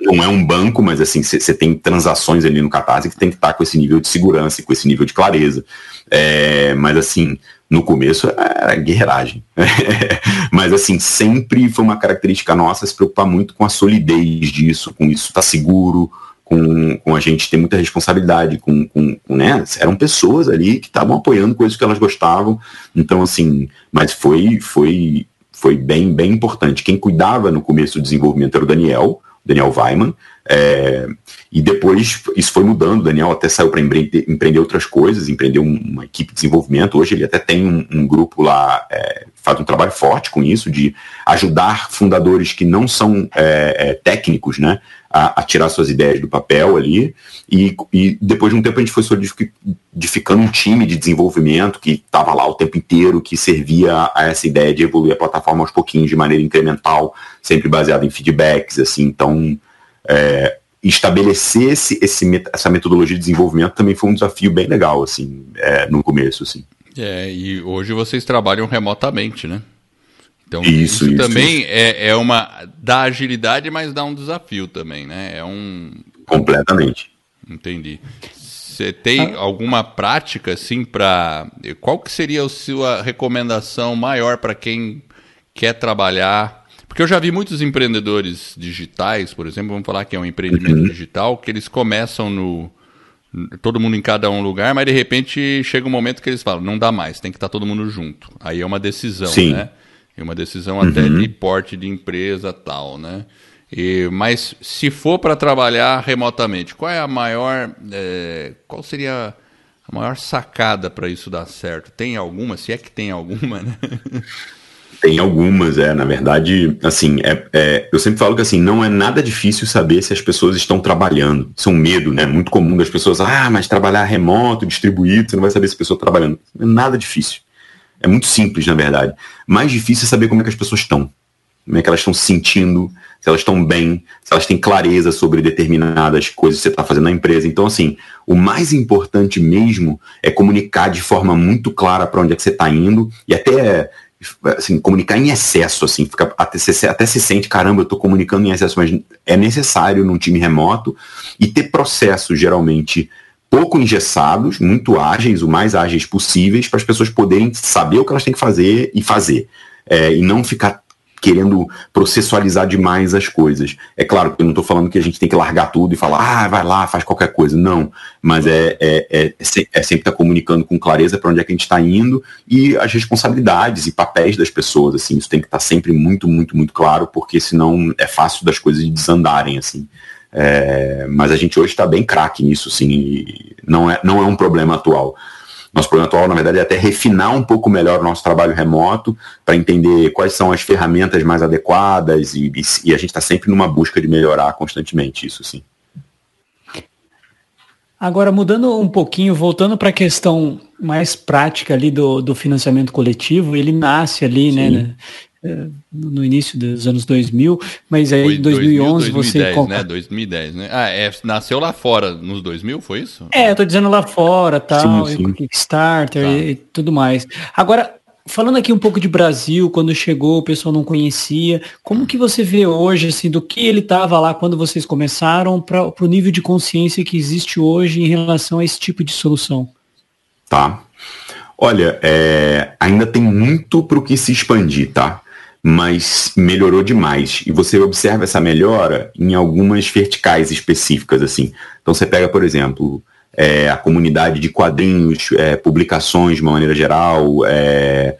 não é um banco, mas assim, você tem transações ali no Catarse que tem que estar com esse nível de segurança e com esse nível de clareza. É, mas assim, no começo era guerreiragem. mas assim, sempre foi uma característica nossa se preocupar muito com a solidez disso, com isso estar tá seguro, com, com a gente ter muita responsabilidade, com, com, com né? Eram pessoas ali que estavam apoiando coisas que elas gostavam. Então, assim, mas foi, foi, foi bem, bem importante. Quem cuidava no começo do desenvolvimento era o Daniel, Daniel Weiman, é, e depois isso foi mudando. O Daniel até saiu para empreender, outras coisas, empreendeu uma equipe de desenvolvimento. Hoje ele até tem um, um grupo lá, é, faz um trabalho forte com isso, de ajudar fundadores que não são é, é técnicos, né, a, a, tirar suas ideias do papel ali. E, e, depois de um tempo a gente foi solidificando um time de desenvolvimento que estava lá o tempo inteiro, que servia a essa ideia de evoluir a plataforma aos pouquinhos, de maneira incremental, sempre baseado em feedbacks, assim. Então, é, estabelecer esse, esse, essa metodologia de desenvolvimento também foi um desafio bem legal, assim, é, no começo, assim. É, e hoje vocês trabalham remotamente, né? Então isso, isso, isso também isso. É, é uma dá agilidade, mas dá um desafio também, né? É um completamente. Entendi. Você tem ah. alguma prática assim para qual que seria a sua recomendação maior para quem quer trabalhar? Porque eu já vi muitos empreendedores digitais, por exemplo, vamos falar que é um empreendimento uhum. digital, que eles começam no todo mundo em cada um lugar, mas de repente chega um momento que eles falam, não dá mais, tem que estar todo mundo junto. Aí é uma decisão, Sim. né? É uma decisão uhum. até de porte de empresa tal, né? E, mas se for para trabalhar remotamente, qual é a maior, é, qual seria a maior sacada para isso dar certo? Tem alguma? Se é que tem alguma, né? Tem algumas, é. Na verdade, assim, é, é, eu sempre falo que assim, não é nada difícil saber se as pessoas estão trabalhando. Isso é um medo, né? Muito comum das pessoas, ah, mas trabalhar remoto, distribuído, você não vai saber se a pessoa está trabalhando. É nada difícil. É muito simples, na verdade. Mais difícil é saber como é que as pessoas estão. Como é que elas estão se sentindo, se elas estão bem, se elas têm clareza sobre determinadas coisas que você está fazendo na empresa. Então, assim, o mais importante mesmo é comunicar de forma muito clara para onde é que você está indo e até assim, comunicar em excesso, assim, fica, até, se, até se sente, caramba, eu estou comunicando em excesso, mas é necessário num time remoto e ter processos geralmente pouco engessados, muito ágeis, o mais ágeis possíveis, para as pessoas poderem saber o que elas têm que fazer e fazer. É, e não ficar querendo processualizar demais as coisas. É claro que eu não estou falando que a gente tem que largar tudo e falar, ah, vai lá, faz qualquer coisa. Não, mas é, é, é, é sempre estar tá comunicando com clareza para onde é que a gente está indo e as responsabilidades e papéis das pessoas, assim, isso tem que estar tá sempre muito, muito, muito claro, porque senão é fácil das coisas desandarem, assim. É, mas a gente hoje está bem craque nisso, sim, não é, não é um problema atual. Nosso problema atual, na verdade, é até refinar um pouco melhor o nosso trabalho remoto para entender quais são as ferramentas mais adequadas e, e, a gente está sempre numa busca de melhorar constantemente isso, sim. Agora, mudando um pouquinho, voltando para a questão mais prática ali do, do financiamento coletivo, ele nasce ali, né, né no início dos anos 2000, mas aí em 2011 2000, 2010, você... né? 2010, né? Ah, é, nasceu lá fora nos 2000, foi isso? É, eu tô dizendo lá fora, tal, sim, sim. Kickstarter tá. e tudo mais. Agora, falando aqui um pouco de Brasil, quando chegou o pessoal não conhecia, como que você vê hoje, assim, do que ele estava lá quando vocês começaram para o nível de consciência que existe hoje em relação a esse tipo de solução? Tá. Olha, é, ainda tem muito para o que se expandir, tá? Mas melhorou demais. E você observa essa melhora em algumas verticais específicas, assim. Então você pega, por exemplo, é, a comunidade de quadrinhos, é, publicações de uma maneira geral, é,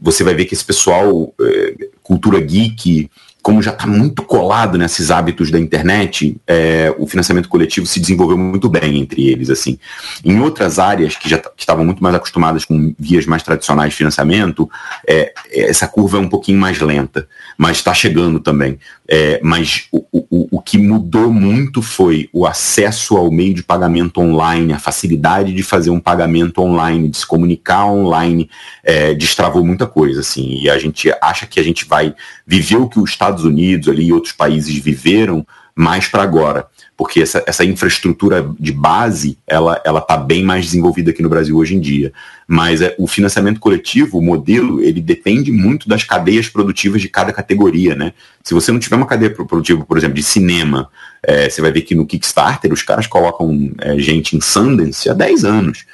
você vai ver que esse pessoal, é, cultura geek, como já está muito colado nesses hábitos da internet, é, o financiamento coletivo se desenvolveu muito bem entre eles. assim. Em outras áreas que já estavam muito mais acostumadas com vias mais tradicionais de financiamento, é, essa curva é um pouquinho mais lenta, mas está chegando também. É, mas o, o, o que mudou muito foi o acesso ao meio de pagamento online, a facilidade de fazer um pagamento online, de se comunicar online, é, destravou muita coisa. assim. E a gente acha que a gente vai viver o que o Estado Estados Unidos ali e outros países viveram mais para agora, porque essa, essa infraestrutura de base ela ela está bem mais desenvolvida aqui no Brasil hoje em dia. Mas é, o financiamento coletivo, o modelo, ele depende muito das cadeias produtivas de cada categoria, né? Se você não tiver uma cadeia produtiva, por exemplo, de cinema, é, você vai ver que no Kickstarter os caras colocam é, gente em Sundance há 10 anos.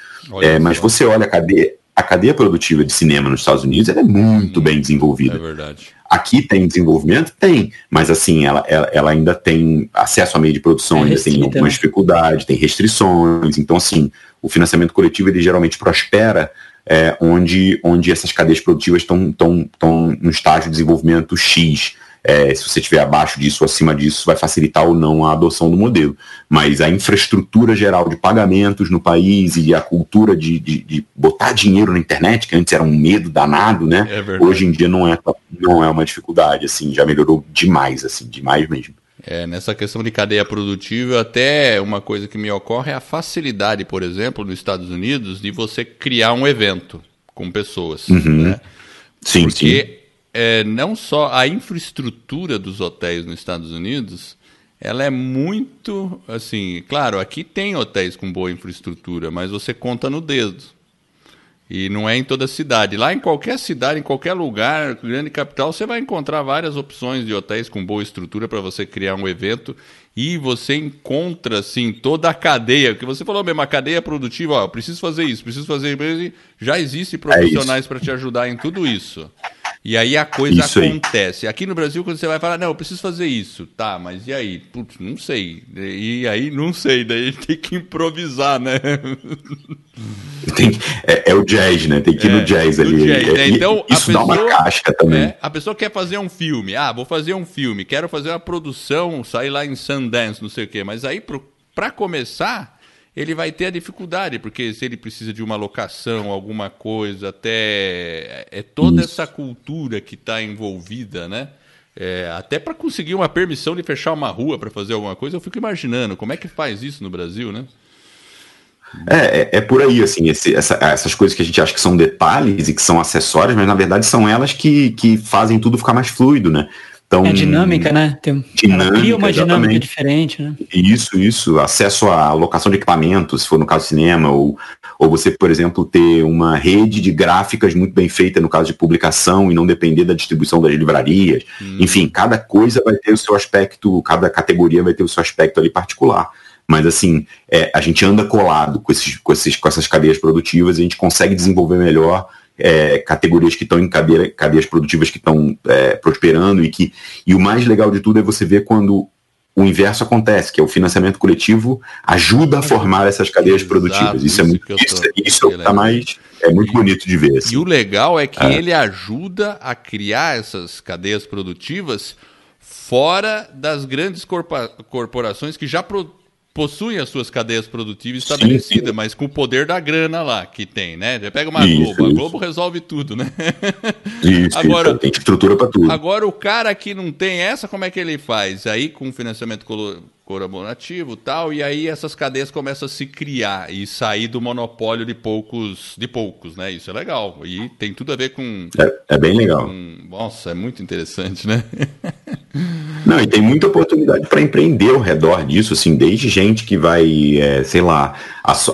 É, mas você olha a cadeia, a cadeia produtiva de cinema nos Estados Unidos é muito hum, bem desenvolvida. É verdade. Aqui tem desenvolvimento? Tem, mas assim, ela, ela, ela ainda tem acesso a meio de produção, é ainda tem algumas né? dificuldades, tem restrições. Então, assim, o financiamento coletivo ele geralmente prospera é, onde, onde essas cadeias produtivas estão no estágio de desenvolvimento X. É, se você estiver abaixo disso ou acima disso, vai facilitar ou não a adoção do modelo. Mas a infraestrutura geral de pagamentos no país e a cultura de, de, de botar dinheiro na internet, que antes era um medo danado, né? É Hoje em dia não é, não é uma dificuldade, assim, já melhorou demais, assim, demais mesmo. É, nessa questão de cadeia produtiva, até uma coisa que me ocorre é a facilidade, por exemplo, nos Estados Unidos, de você criar um evento com pessoas. Uhum. Né? Sim, Porque sim é, não só a infraestrutura dos hotéis nos Estados Unidos, ela é muito assim, claro, aqui tem hotéis com boa infraestrutura, mas você conta no dedo. E não é em toda cidade. Lá em qualquer cidade, em qualquer lugar, grande capital, você vai encontrar várias opções de hotéis com boa estrutura para você criar um evento e você encontra assim toda a cadeia, que você falou mesmo, a cadeia produtiva, ó, preciso fazer isso, preciso fazer isso, já existe profissionais é para te ajudar em tudo isso. E aí a coisa isso acontece. Aí. Aqui no Brasil, quando você vai falar, não, eu preciso fazer isso. Tá, mas e aí? Putz, não sei. E aí, não sei. Daí tem que improvisar, né? Tem, é, é, o jazz, né? Tem que ir no é, jazz ali. Jazz, né? Então, isso pessoa, dá uma casca também. É, a pessoa quer fazer um filme. Ah, vou fazer um filme. Quero fazer uma produção, sair lá em Sundance, não sei o quê. Mas aí, para começar ele vai ter a dificuldade, porque se ele precisa de uma locação, alguma coisa, até é toda Isso. essa cultura que está envolvida, né? É, até para conseguir uma permissão de fechar uma rua para fazer alguma coisa, eu fico imaginando como é que faz isso no Brasil, né? É, é, é por aí, assim, esse, essa, essas coisas que a gente acha que são detalhes e que são acessórias, mas na verdade são elas que, que fazem tudo ficar mais fluido, né? Então, é dinâmica, né? Tem, dinâmica, cria uma exatamente. dinâmica diferente, né? Isso, isso. Acesso à locação de equipamentos, se for no caso do cinema, ou, ou você, por exemplo, ter uma rede de gráficas muito bem feita no caso de publicação e não depender da distribuição das livrarias. Hum. Enfim, cada coisa vai ter o seu aspecto, cada categoria vai ter o seu aspecto ali particular. Mas assim, é, a gente anda colado com, esses, com, esses, com essas cadeias produtivas e a gente consegue desenvolver melhor é, categorias que estão em cadeia, cadeias produtivas que estão é, prosperando e que e o mais legal de tudo é você ver quando o inverso acontece, que é o financiamento coletivo ajuda a formar essas cadeias Exato, produtivas. Isso, é muito isso, isso é, tá mais é muito e, bonito de ver. Assim. E o legal é que é. ele ajuda a criar essas cadeias produtivas fora das grandes corporações que já pro, possuem as suas cadeias produtivas estabelecidas, sim, mas com o poder da grana lá que tem, né? Já pega uma isso, Globo, a Globo resolve tudo, né? Isso, agora, isso, tem estrutura para tudo. Agora o cara que não tem essa, como é que ele faz? Aí com financiamento colaborativo tal, e aí essas cadeias começam a se criar e sair do monopólio de poucos, de poucos, né? Isso é legal. E tem tudo a ver com. É, é bem legal. Com, nossa, é muito interessante, né? Não, e tem muita oportunidade para empreender ao redor disso, assim, desde gente que vai, é, sei lá,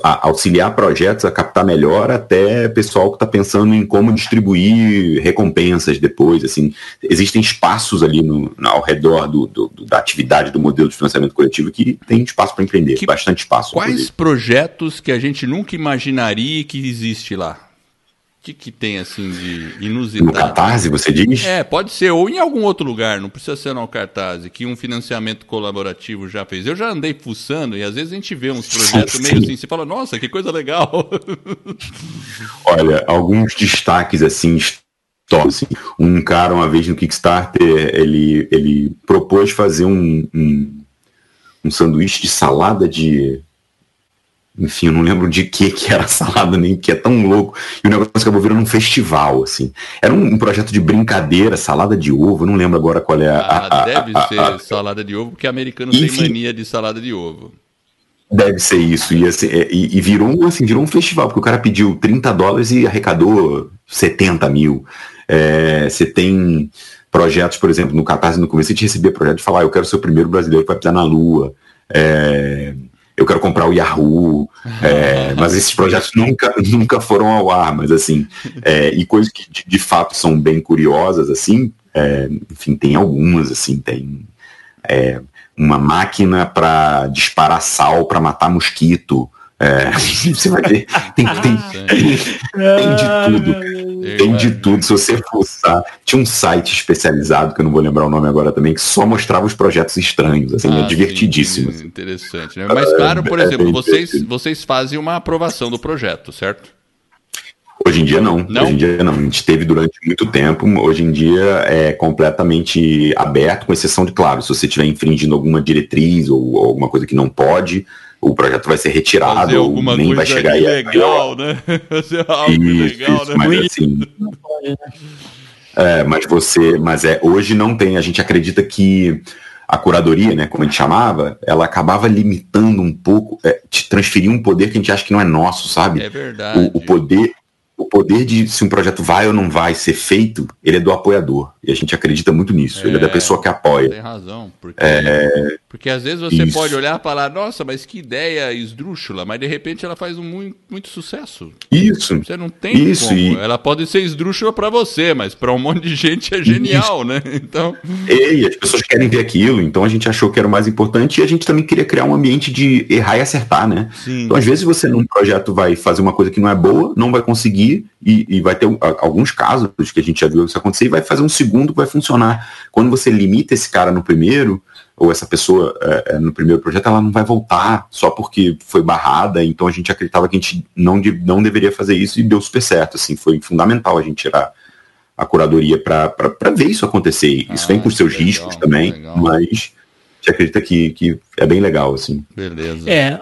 auxiliar projetos a captar melhor, até pessoal que está pensando em como distribuir recompensas depois, assim, existem espaços ali no, ao redor do, do, da atividade do modelo de financiamento coletivo que tem espaço para empreender, que, bastante espaço. Quais projetos que a gente nunca imaginaria que existe lá? Que, que tem assim de inusitado? No Catarse, você diz? É, pode ser, ou em algum outro lugar, não precisa ser no Catarse, que um financiamento colaborativo já fez. Eu já andei fuçando e às vezes a gente vê uns projetos sim, meio sim. assim, você fala, nossa, que coisa legal. Olha, alguns destaques assim, assim, um cara uma vez no Kickstarter, ele, ele propôs fazer um, um, um sanduíche de salada de enfim, eu não lembro de que que era a salada, nem que é tão louco. E o negócio acabou virando um festival, assim. Era um, um projeto de brincadeira, salada de ovo, eu não lembro agora qual é a. Ah, a, deve a, ser a, salada de ovo, porque americano enfim, tem mania de salada de ovo. Deve ser isso. E, assim, é, e, e, virou, assim, virou um festival, porque o cara pediu 30 dólares e arrecadou 70 mil. É, você tem projetos, por exemplo, no Catarse, no começo, a gente recebia projeto de falar, ah, eu quero ser o primeiro brasileiro que vai pisar na Lua. É, eu quero comprar o Yahoo, é, mas esses projetos nunca, nunca foram ao ar, mas assim, é, e coisas que de, de, fato são bem curiosas, assim, é, enfim, tem algumas, assim, tem é, uma máquina para disparar sal para matar mosquito, é, você vai ver, tem, tem, tem, tem de tudo. Tem de tudo, se você fuçar. Tinha um site especializado, que eu não vou lembrar o nome agora também, que só mostrava os projetos estranhos. Assim, é ah, é divertidíssimo. Sim, interessante. Né? Mas, claro, por é, exemplo, é vocês, vocês fazem uma aprovação do projeto, certo? Hoje em dia não. não. Hoje em dia não. A gente teve durante muito tempo. Hoje em dia é completamente aberto, com exceção de, claro, se você estiver infringindo alguma diretriz ou, ou alguma coisa que não pode, o projeto vai ser retirado, ou nem vai chegar aí. legal, né? Fazer algo isso, legal, isso, né? Mas assim. é, mas você, mas é, hoje não tem, a gente acredita que a curadoria, né, como a gente chamava, ela acabava limitando um pouco, é, te transferir um poder que a gente acha que não é nosso, sabe? É verdade. O, o poder, o poder de se um projeto vai ou não vai ser feito, ele é do apoiador. E a gente acredita muito nisso. É, ele é da é, pessoa que apoia. Tem razão. Porque, é, porque às vezes você isso. pode olhar e falar, nossa, mas que ideia esdrúxula, mas de repente ela faz um muito, muito sucesso. Isso. Você não tem isso, como. E... Ela pode ser esdrúxula para você, mas para um monte de gente é genial, isso. né? Então. E as pessoas querem ver aquilo, então a gente achou que era o mais importante e a gente também queria criar um ambiente de errar e acertar, né? Sim. Então, às vezes, você num projeto vai fazer uma coisa que não é boa, não vai conseguir, e, e vai ter alguns casos que a gente já viu isso acontecer, e vai fazer um segundo que vai funcionar. Quando você limita esse cara no primeiro, ou essa pessoa é, é, no primeiro projeto, ela não vai voltar só porque foi barrada, então a gente acreditava que a gente não, de, não deveria fazer isso e deu super certo, assim, foi fundamental a gente tirar a curadoria para ver isso acontecer. Isso ah, vem com seus legal, riscos também, legal. mas a gente acredita que, que é bem legal, assim. Beleza. É,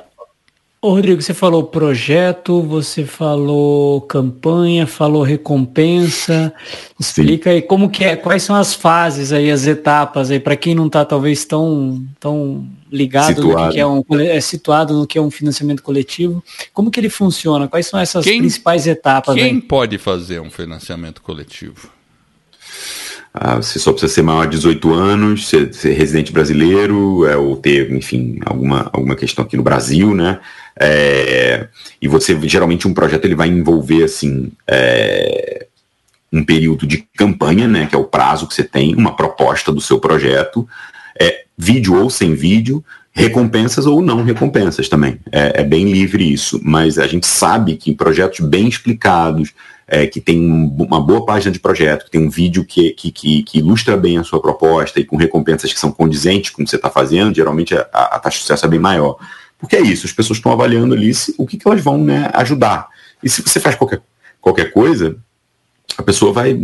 Ô Rodrigo, você falou projeto, você falou campanha, falou recompensa. Explica Sim. aí como que é, quais são as fases aí, as etapas aí, para quem não está talvez tão, tão ligado situado. no que é um é situado no que é um financiamento coletivo. Como que ele funciona? Quais são essas quem, principais etapas? Quem aí? pode fazer um financiamento coletivo? Ah, você só precisa ser maior de 18 anos, ser, ser residente brasileiro, é, ou ter, enfim, alguma, alguma questão aqui no Brasil, né? É, e você, geralmente, um projeto ele vai envolver, assim, é, um período de campanha, né? Que é o prazo que você tem, uma proposta do seu projeto, é, vídeo ou sem vídeo, recompensas ou não recompensas também. É, é, bem livre isso, mas a gente sabe que projetos bem explicados, é, que tem uma boa página de projeto, que tem um vídeo que, que, que, que, ilustra bem a sua proposta e com recompensas que são condizentes com o que você está fazendo, geralmente a, a, taxa de sucesso é bem maior. Porque é isso, as pessoas estão avaliando ali se, o que, que elas vão né, ajudar. E se você faz qualquer, qualquer coisa, a pessoa vai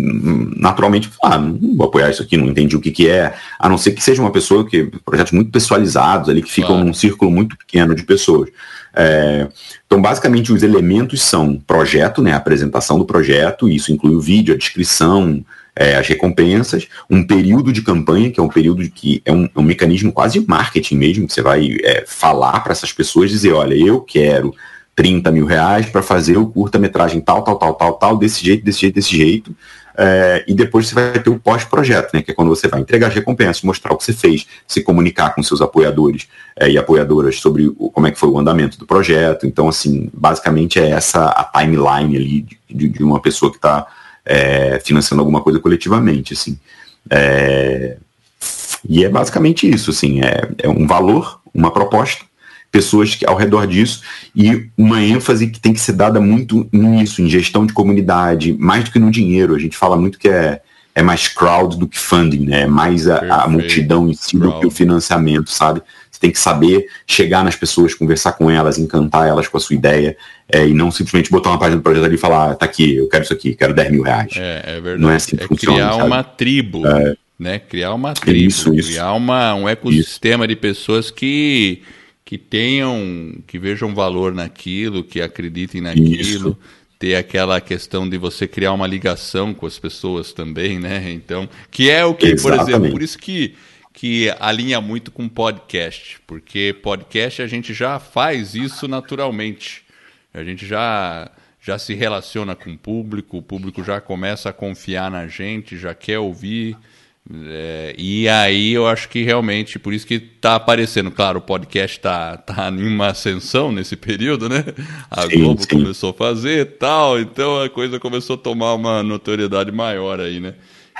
naturalmente falar, ah, não vou apoiar isso aqui, não entendi o que, que é, a não ser que seja uma pessoa que, projetos muito pessoalizados ali, que ficam claro. num círculo muito pequeno de pessoas. É, então, basicamente, os elementos são projeto, né, a apresentação do projeto, isso inclui o vídeo, a descrição, é, as recompensas, um período de campanha, que é um período que é um, é um mecanismo quase de marketing mesmo, que você vai é, falar para essas pessoas, dizer, olha, eu quero 30 mil reais para fazer o curta-metragem tal, tal, tal, tal, tal, desse jeito, desse jeito, desse jeito. É, e depois você vai ter o pós-projeto, né, que é quando você vai entregar as recompensas, mostrar o que você fez, se comunicar com seus apoiadores é, e apoiadoras sobre o, como é que foi o andamento do projeto. Então, assim, basicamente é essa a timeline ali de, de uma pessoa que está é, financiando alguma coisa coletivamente, assim. É, e é basicamente isso, assim, é, é um valor, uma proposta, pessoas ao redor disso e uma ênfase que tem que ser dada muito nisso, em gestão de comunidade, mais do que no dinheiro. A gente fala muito que é, é mais crowd do que funding, né? É mais a, a multidão em si do que o financiamento, sabe? Você tem que saber chegar nas pessoas, conversar com elas, encantar elas com a sua ideia é, e não simplesmente botar uma página do projeto ali e falar, ah, tá aqui, eu quero isso aqui, quero 10 mil reais. É, é verdade. Não é assim que é funciona, criar sabe? uma tribo. É né? Criar uma tribo, isso, isso. criar uma, um ecossistema isso. de pessoas que que tenham, que vejam valor naquilo, que acreditem naquilo, isso. ter aquela questão de você criar uma ligação com as pessoas também, né? Então, que é o que, Exatamente. por exemplo, por isso que que alinha muito com podcast, porque podcast a gente já faz isso naturalmente. A gente já já se relaciona com o público, o público já começa a confiar na gente, já quer ouvir. É, e aí eu acho que realmente, por isso que está aparecendo, claro, o podcast está tá em uma ascensão nesse período, né? A sim, Globo sim. começou a fazer tal, então a coisa começou a tomar uma notoriedade maior aí, né?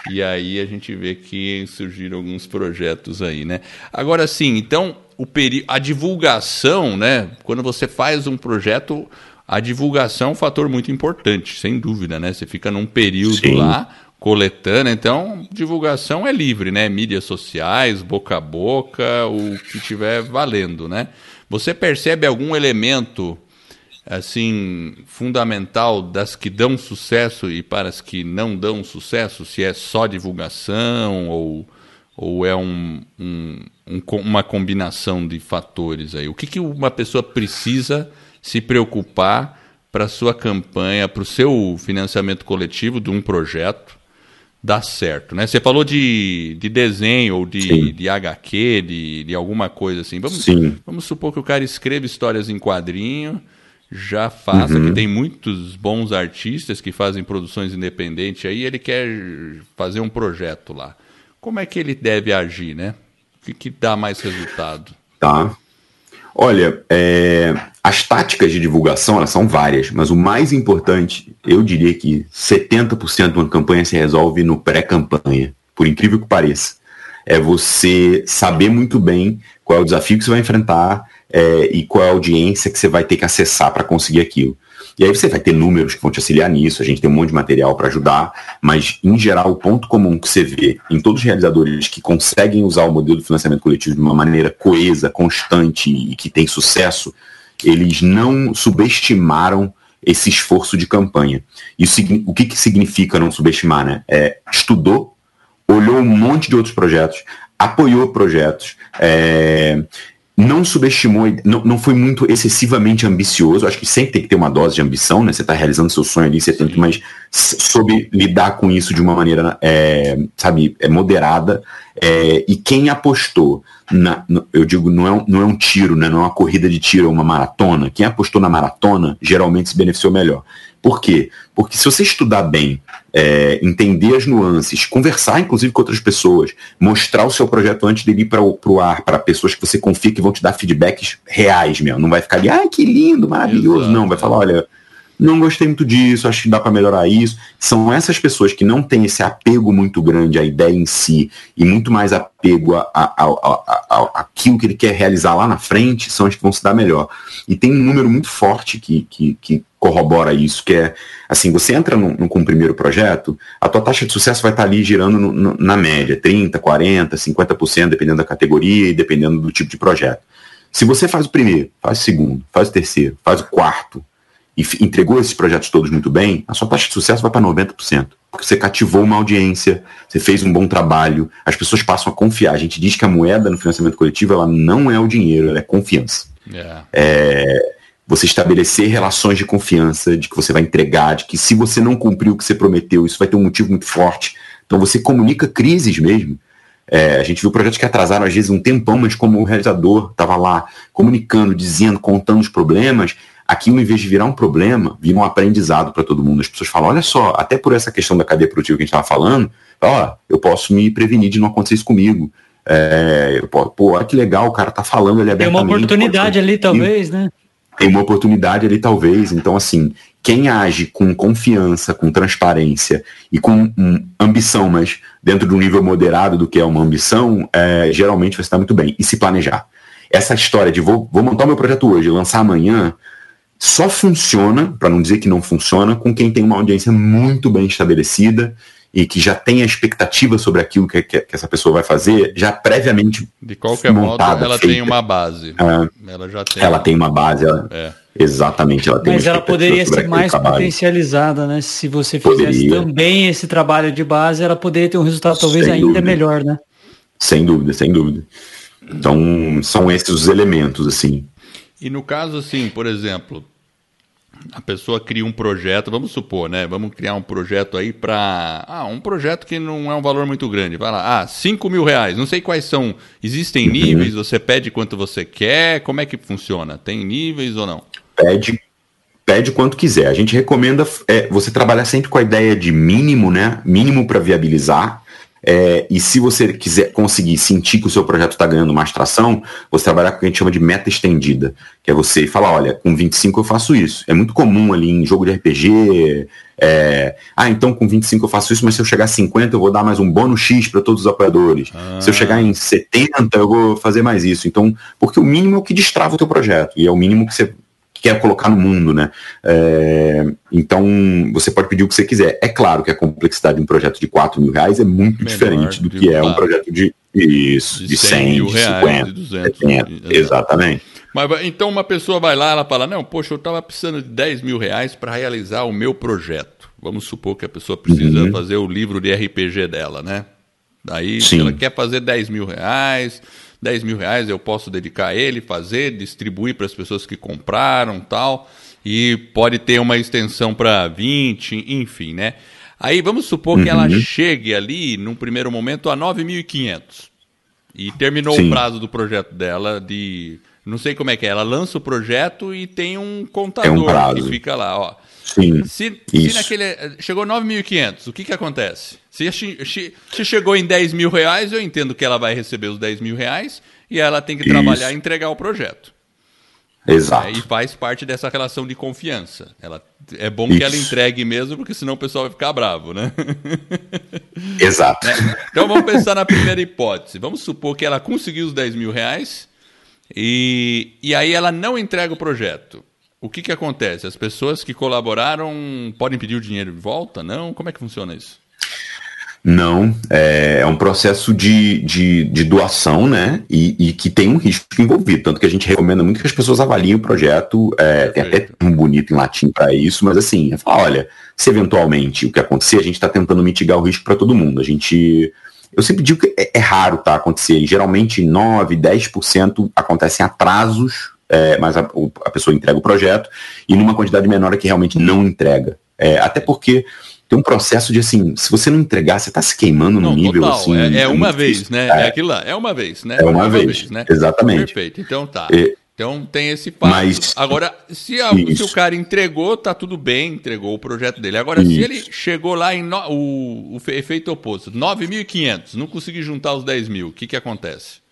E aí a gente vê que surgiram alguns projetos aí, né? Agora sim, então o peri a divulgação, né? Quando você faz um projeto, a divulgação é um fator muito importante, sem dúvida, né? Você fica num período sim. lá coletando, então divulgação é livre, né? Mídias sociais, boca a boca, o que tiver valendo, né? Você percebe algum elemento assim fundamental das que dão sucesso e para as que não dão sucesso, se é só divulgação ou, ou é um, um, um, uma combinação de fatores aí? O que, que uma pessoa precisa se preocupar para sua campanha, para o seu financiamento coletivo de um projeto? Dar certo, né? Você falou de, de desenho ou de, de HQ, de, de alguma coisa assim. Vamos, Sim. vamos supor que o cara escreva histórias em quadrinho, já faça, uhum. que tem muitos bons artistas que fazem produções independentes aí, ele quer fazer um projeto lá. Como é que ele deve agir, né? O que, que dá mais resultado? Tá. Olha, é, as táticas de divulgação elas são várias, mas o mais importante, eu diria que 70% de uma campanha se resolve no pré-campanha, por incrível que pareça. É você saber muito bem qual é o desafio que você vai enfrentar é, e qual é a audiência que você vai ter que acessar para conseguir aquilo. E aí você vai ter números que vão te auxiliar nisso, a gente tem um monte de material para ajudar, mas em geral o ponto comum que você vê em todos os realizadores que conseguem usar o modelo de financiamento coletivo de uma maneira coesa, constante e que tem sucesso, eles não subestimaram esse esforço de campanha. Isso, o que, que significa não subestimar? Né? É, estudou, olhou um monte de outros projetos, apoiou projetos, é, não subestimou, não, não foi muito excessivamente ambicioso. Acho que sempre tem que ter uma dose de ambição, né? Você está realizando seu sonho ali, você tem que, mas soube lidar com isso de uma maneira, é, sabe, é, moderada. É, e quem apostou, na, no, eu digo, não é, um, não é um tiro, né? não é uma corrida de tiro, é uma maratona. Quem apostou na maratona geralmente se beneficiou melhor. Por quê? Porque se você estudar bem, é, entender as nuances, conversar inclusive com outras pessoas, mostrar o seu projeto antes dele ir para o ar, para pessoas que você confia que vão te dar feedbacks reais mesmo. Não vai ficar ali, ah, que lindo, maravilhoso. Exato. Não, vai falar, olha, não gostei muito disso, acho que dá para melhorar isso. São essas pessoas que não têm esse apego muito grande à ideia em si e muito mais apego a, aquilo que ele quer realizar lá na frente, são as que vão se dar melhor. E tem um número muito forte que, que, que corrobora isso, que é assim, você entra no, com o primeiro projeto, a tua taxa de sucesso vai estar ali girando no, no, na média, 30, 40, 50%, dependendo da categoria e dependendo do tipo de projeto. Se você faz o primeiro, faz o segundo, faz o terceiro, faz o quarto, e entregou esses projetos todos muito bem, a sua taxa de sucesso vai para 90%. Porque você cativou uma audiência, você fez um bom trabalho, as pessoas passam a confiar. A gente diz que a moeda no financiamento coletivo ela não é o dinheiro, ela é confiança. Yeah. É, você estabelecer relações de confiança, de que você vai entregar, de que se você não cumpriu o que você prometeu, isso vai ter um motivo muito forte. Então você comunica crises mesmo. É, a gente viu projetos que atrasaram às vezes um tempão, mas como o realizador estava lá comunicando, dizendo, contando os problemas, aquilo, em vez de virar um problema, vira um aprendizado para todo mundo. As pessoas falam, olha só, até por essa questão da cadeia produtiva que a gente estava falando, ó, eu posso me prevenir de não acontecer isso comigo. É, eu posso, pô, olha que legal, o cara tá falando ali abertamente. Tem uma oportunidade ali, talvez, né? tem uma oportunidade ali, talvez. Então, assim, quem age com confiança, com transparência e com um, ambição, mas dentro de um nível moderado do que é uma ambição, é, geralmente vai estar muito bem. E se planejar. essa história de vou, vou montar o meu projeto hoje lançar amanhã, só funciona, para não dizer que não funciona, com quem tem uma audiência muito bem estabelecida e que já tem a expectativa sobre aquilo que, que, que essa pessoa vai fazer, já previamente De qualquer montada, modo, ela feita. tem uma base. É, ela já tem. Ela tem uma base. Ela, é. Exatamente, ela tem Mas ela poderia ser mais trabalho. potencializada, né? Se você fizesse poderia. também esse trabalho de base, ela poderia ter um resultado talvez sem ainda dúvida. melhor, né? Sem dúvida, sem dúvida. Então, são esses os elementos, assim. E no caso, assim, por exemplo, a pessoa cria um projeto, vamos supor, né? Vamos criar um projeto aí para. Ah, um projeto que não é um valor muito grande. Vai lá, ah, 5 mil reais. Não sei quais são. Existem uhum. níveis? Você pede quanto você quer? Como é que funciona? Tem níveis ou não? Pede, pede quanto quiser. A gente recomenda é, você trabalhar sempre com a ideia de mínimo, né? Mínimo para viabilizar. É, e se você quiser conseguir sentir que o seu projeto está ganhando mais tração, você trabalhar com o que a gente chama de meta estendida, que é você falar, olha, com 25 eu faço isso. É muito comum ali em jogo de RPG, é, ah, então com 25 eu faço isso, mas se eu chegar a 50 eu vou dar mais um bônus X para todos os apoiadores. Ah. Se eu chegar em 70 eu vou fazer mais isso. Então, porque o mínimo é o que destrava o teu projeto e é o mínimo que você quer colocar no mundo, né? É, então, você pode pedir o que você quiser. É claro que a complexidade de um projeto de 4 mil reais é muito Menor, diferente do que é um projeto de, isso, de, de 100, 100 mil de 50, reais, de 200, 70, exatamente. Mas, então uma pessoa vai lá, ela fala, não, poxa, eu estava precisando de 10 mil reais para realizar o meu projeto. Vamos supor que a pessoa precisa uhum. fazer o livro de RPG dela, né? Daí Sim. ela quer fazer 10 mil reais, 10 mil reais eu posso dedicar a ele, fazer, distribuir para as pessoas que compraram tal, e pode ter uma extensão para 20, enfim, né? Aí vamos supor uhum. que ela uhum. chegue ali, num primeiro momento, a 9.500. E terminou Sim. o prazo do projeto dela de. Não sei como é que é. Ela lança o projeto e tem um contador é um que fica lá, ó. Sim. Se, se naquele. Chegou 9.500, o que, que acontece? Se, se chegou em 10 mil reais, eu entendo que ela vai receber os 10 mil reais e ela tem que Isso. trabalhar e entregar o projeto. Exato. É, e faz parte dessa relação de confiança. Ela, é bom Isso. que ela entregue mesmo, porque senão o pessoal vai ficar bravo, né? Exato. Né? Então vamos pensar na primeira hipótese. Vamos supor que ela conseguiu os 10 mil reais e, e aí ela não entrega o projeto. O que, que acontece? As pessoas que colaboraram podem pedir o dinheiro de volta? Não? Como é que funciona isso? Não, é, é um processo de, de, de doação, né? E, e, que tem um risco envolvido. Tanto que a gente recomenda muito que as pessoas avaliem o projeto. É, tem até um bonito em latim para isso, mas assim, é falar, olha, se eventualmente o que acontecer, a gente está tentando mitigar o risco para todo mundo. A gente. Eu sempre digo que é, é raro tá, acontecer. Geralmente 9, 10% acontecem atrasos, é, mas a, a, pessoa entrega o projeto, e numa quantidade menor é que realmente não entrega. É, até porque tem um processo de assim, se você não entregar, você está se queimando no nível total. assim. É, é uma vez, difícil. né? É. é aquilo lá, é uma vez, né? É uma, uma vez, vez, né? Exatamente. Perfeito. Então tá. Então tem esse passo. Mas, Agora, se, a, se, o cara entregou, tá tudo bem, entregou o projeto dele. Agora, isso. se ele chegou lá em no, o, o efeito oposto, 9.500, não consegui juntar os 10 mil, o que, que acontece?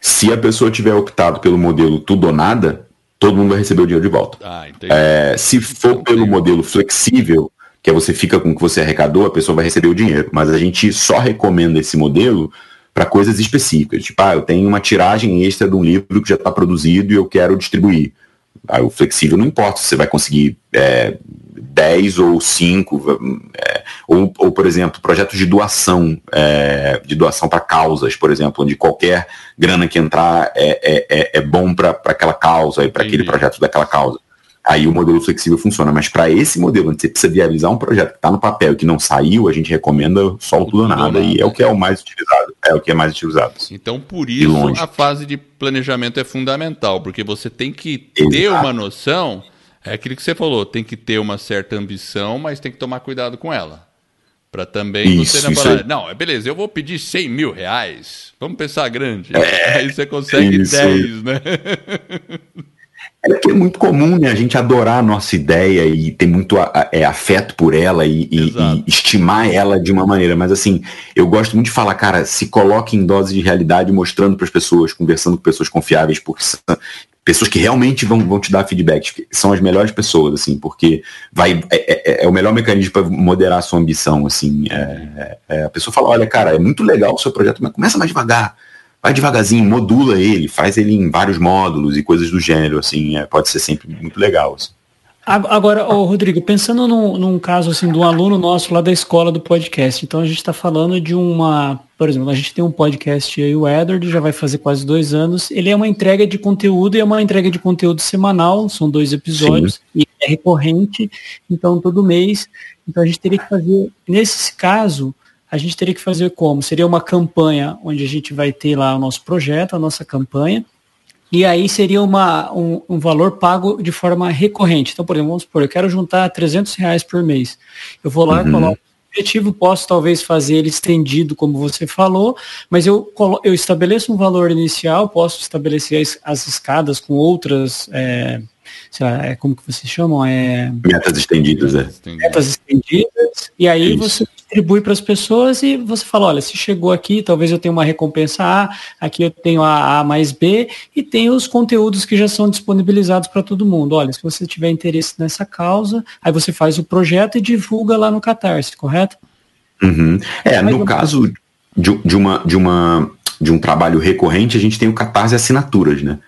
Se a pessoa tiver optado pelo modelo tudo ou nada, todo mundo vai receber o dinheiro de volta. Ah, é, se for então, pelo modelo flexível, que é você fica com o que você arrecadou, a pessoa vai receber o dinheiro. Mas a gente só recomenda esse modelo para coisas específicas. Tipo, ah, eu tenho uma tiragem extra de um livro que já está produzido e eu quero distribuir. Aí o flexível não importa se você vai conseguir é, 10 ou 5, é, ou, ou, por exemplo, projetos de doação, é, de doação para causas, por exemplo, onde qualquer grana que entrar é, é, é, é bom para aquela causa e para aquele projeto daquela causa aí o modelo flexível funciona. Mas para esse modelo, onde você precisa viabilizar um projeto que está no papel e que não saiu, a gente recomenda só o tudo ou nada. E é o que é o mais utilizado. É o que é mais utilizado. Então, por isso, a fase de planejamento é fundamental, porque você tem que Exato. ter uma noção. É aquilo que você falou, tem que ter uma certa ambição, mas tem que tomar cuidado com ela. Para também isso, você não falar, não, é beleza, eu vou pedir 100 mil reais. Vamos pensar grande. É, aí você consegue isso. 10, né? É que é muito comum né, a gente adorar a nossa ideia e ter muito é, afeto por ela e, e, e, estimar ela de uma maneira. Mas assim, eu gosto muito de falar, cara, se coloque em dose de realidade mostrando para as pessoas, conversando com pessoas confiáveis, porque são pessoas que realmente vão, vão te dar feedback, são as melhores pessoas, assim, porque vai é, é, é o melhor mecanismo para moderar a sua ambição, assim. É, é, a pessoa fala, olha, cara, é muito legal o seu projeto, mas começa mais devagar vai devagarzinho, modula ele, faz ele em vários módulos e coisas do gênero, assim, é, pode ser sempre muito legal. Assim. Agora, Rodrigo, pensando num, num, caso assim de um aluno nosso lá da escola do podcast, então a gente está falando de uma, por exemplo, a gente tem um podcast aí, o Edward, já vai fazer quase dois anos. Ele é uma entrega de conteúdo e é uma entrega de conteúdo semanal, são dois episódios Sim. e é recorrente, então todo mês. Então a gente teria que fazer, nesse caso, a gente teria que fazer como? Seria uma campanha onde a gente vai ter lá o nosso projeto, a nossa campanha, e aí seria uma, um, um, valor pago de forma recorrente. Então, por exemplo, vamos supor, eu quero juntar 300 reais por mês. Eu vou lá, uhum. coloco o objetivo, posso talvez fazer ele estendido, como você falou, mas eu, eu estabeleço um valor inicial, posso estabelecer as, as escadas com outras... É, sei lá, é, como que vocês chamam? É... Metas estendidas, é. Metas estendidas, e aí Isso. você distribui para as pessoas e você fala, olha, se chegou aqui, talvez eu tenha uma recompensa A, aqui eu tenho a A mais B, e tem os conteúdos que já são disponibilizados para todo mundo. Olha, se você tiver interesse nessa causa, aí você faz o projeto e divulga lá no Catarse, correto? Uhum. É, Mas no caso de, de, uma, de, uma, de um trabalho recorrente, a gente tem o Catarse Assinaturas, né?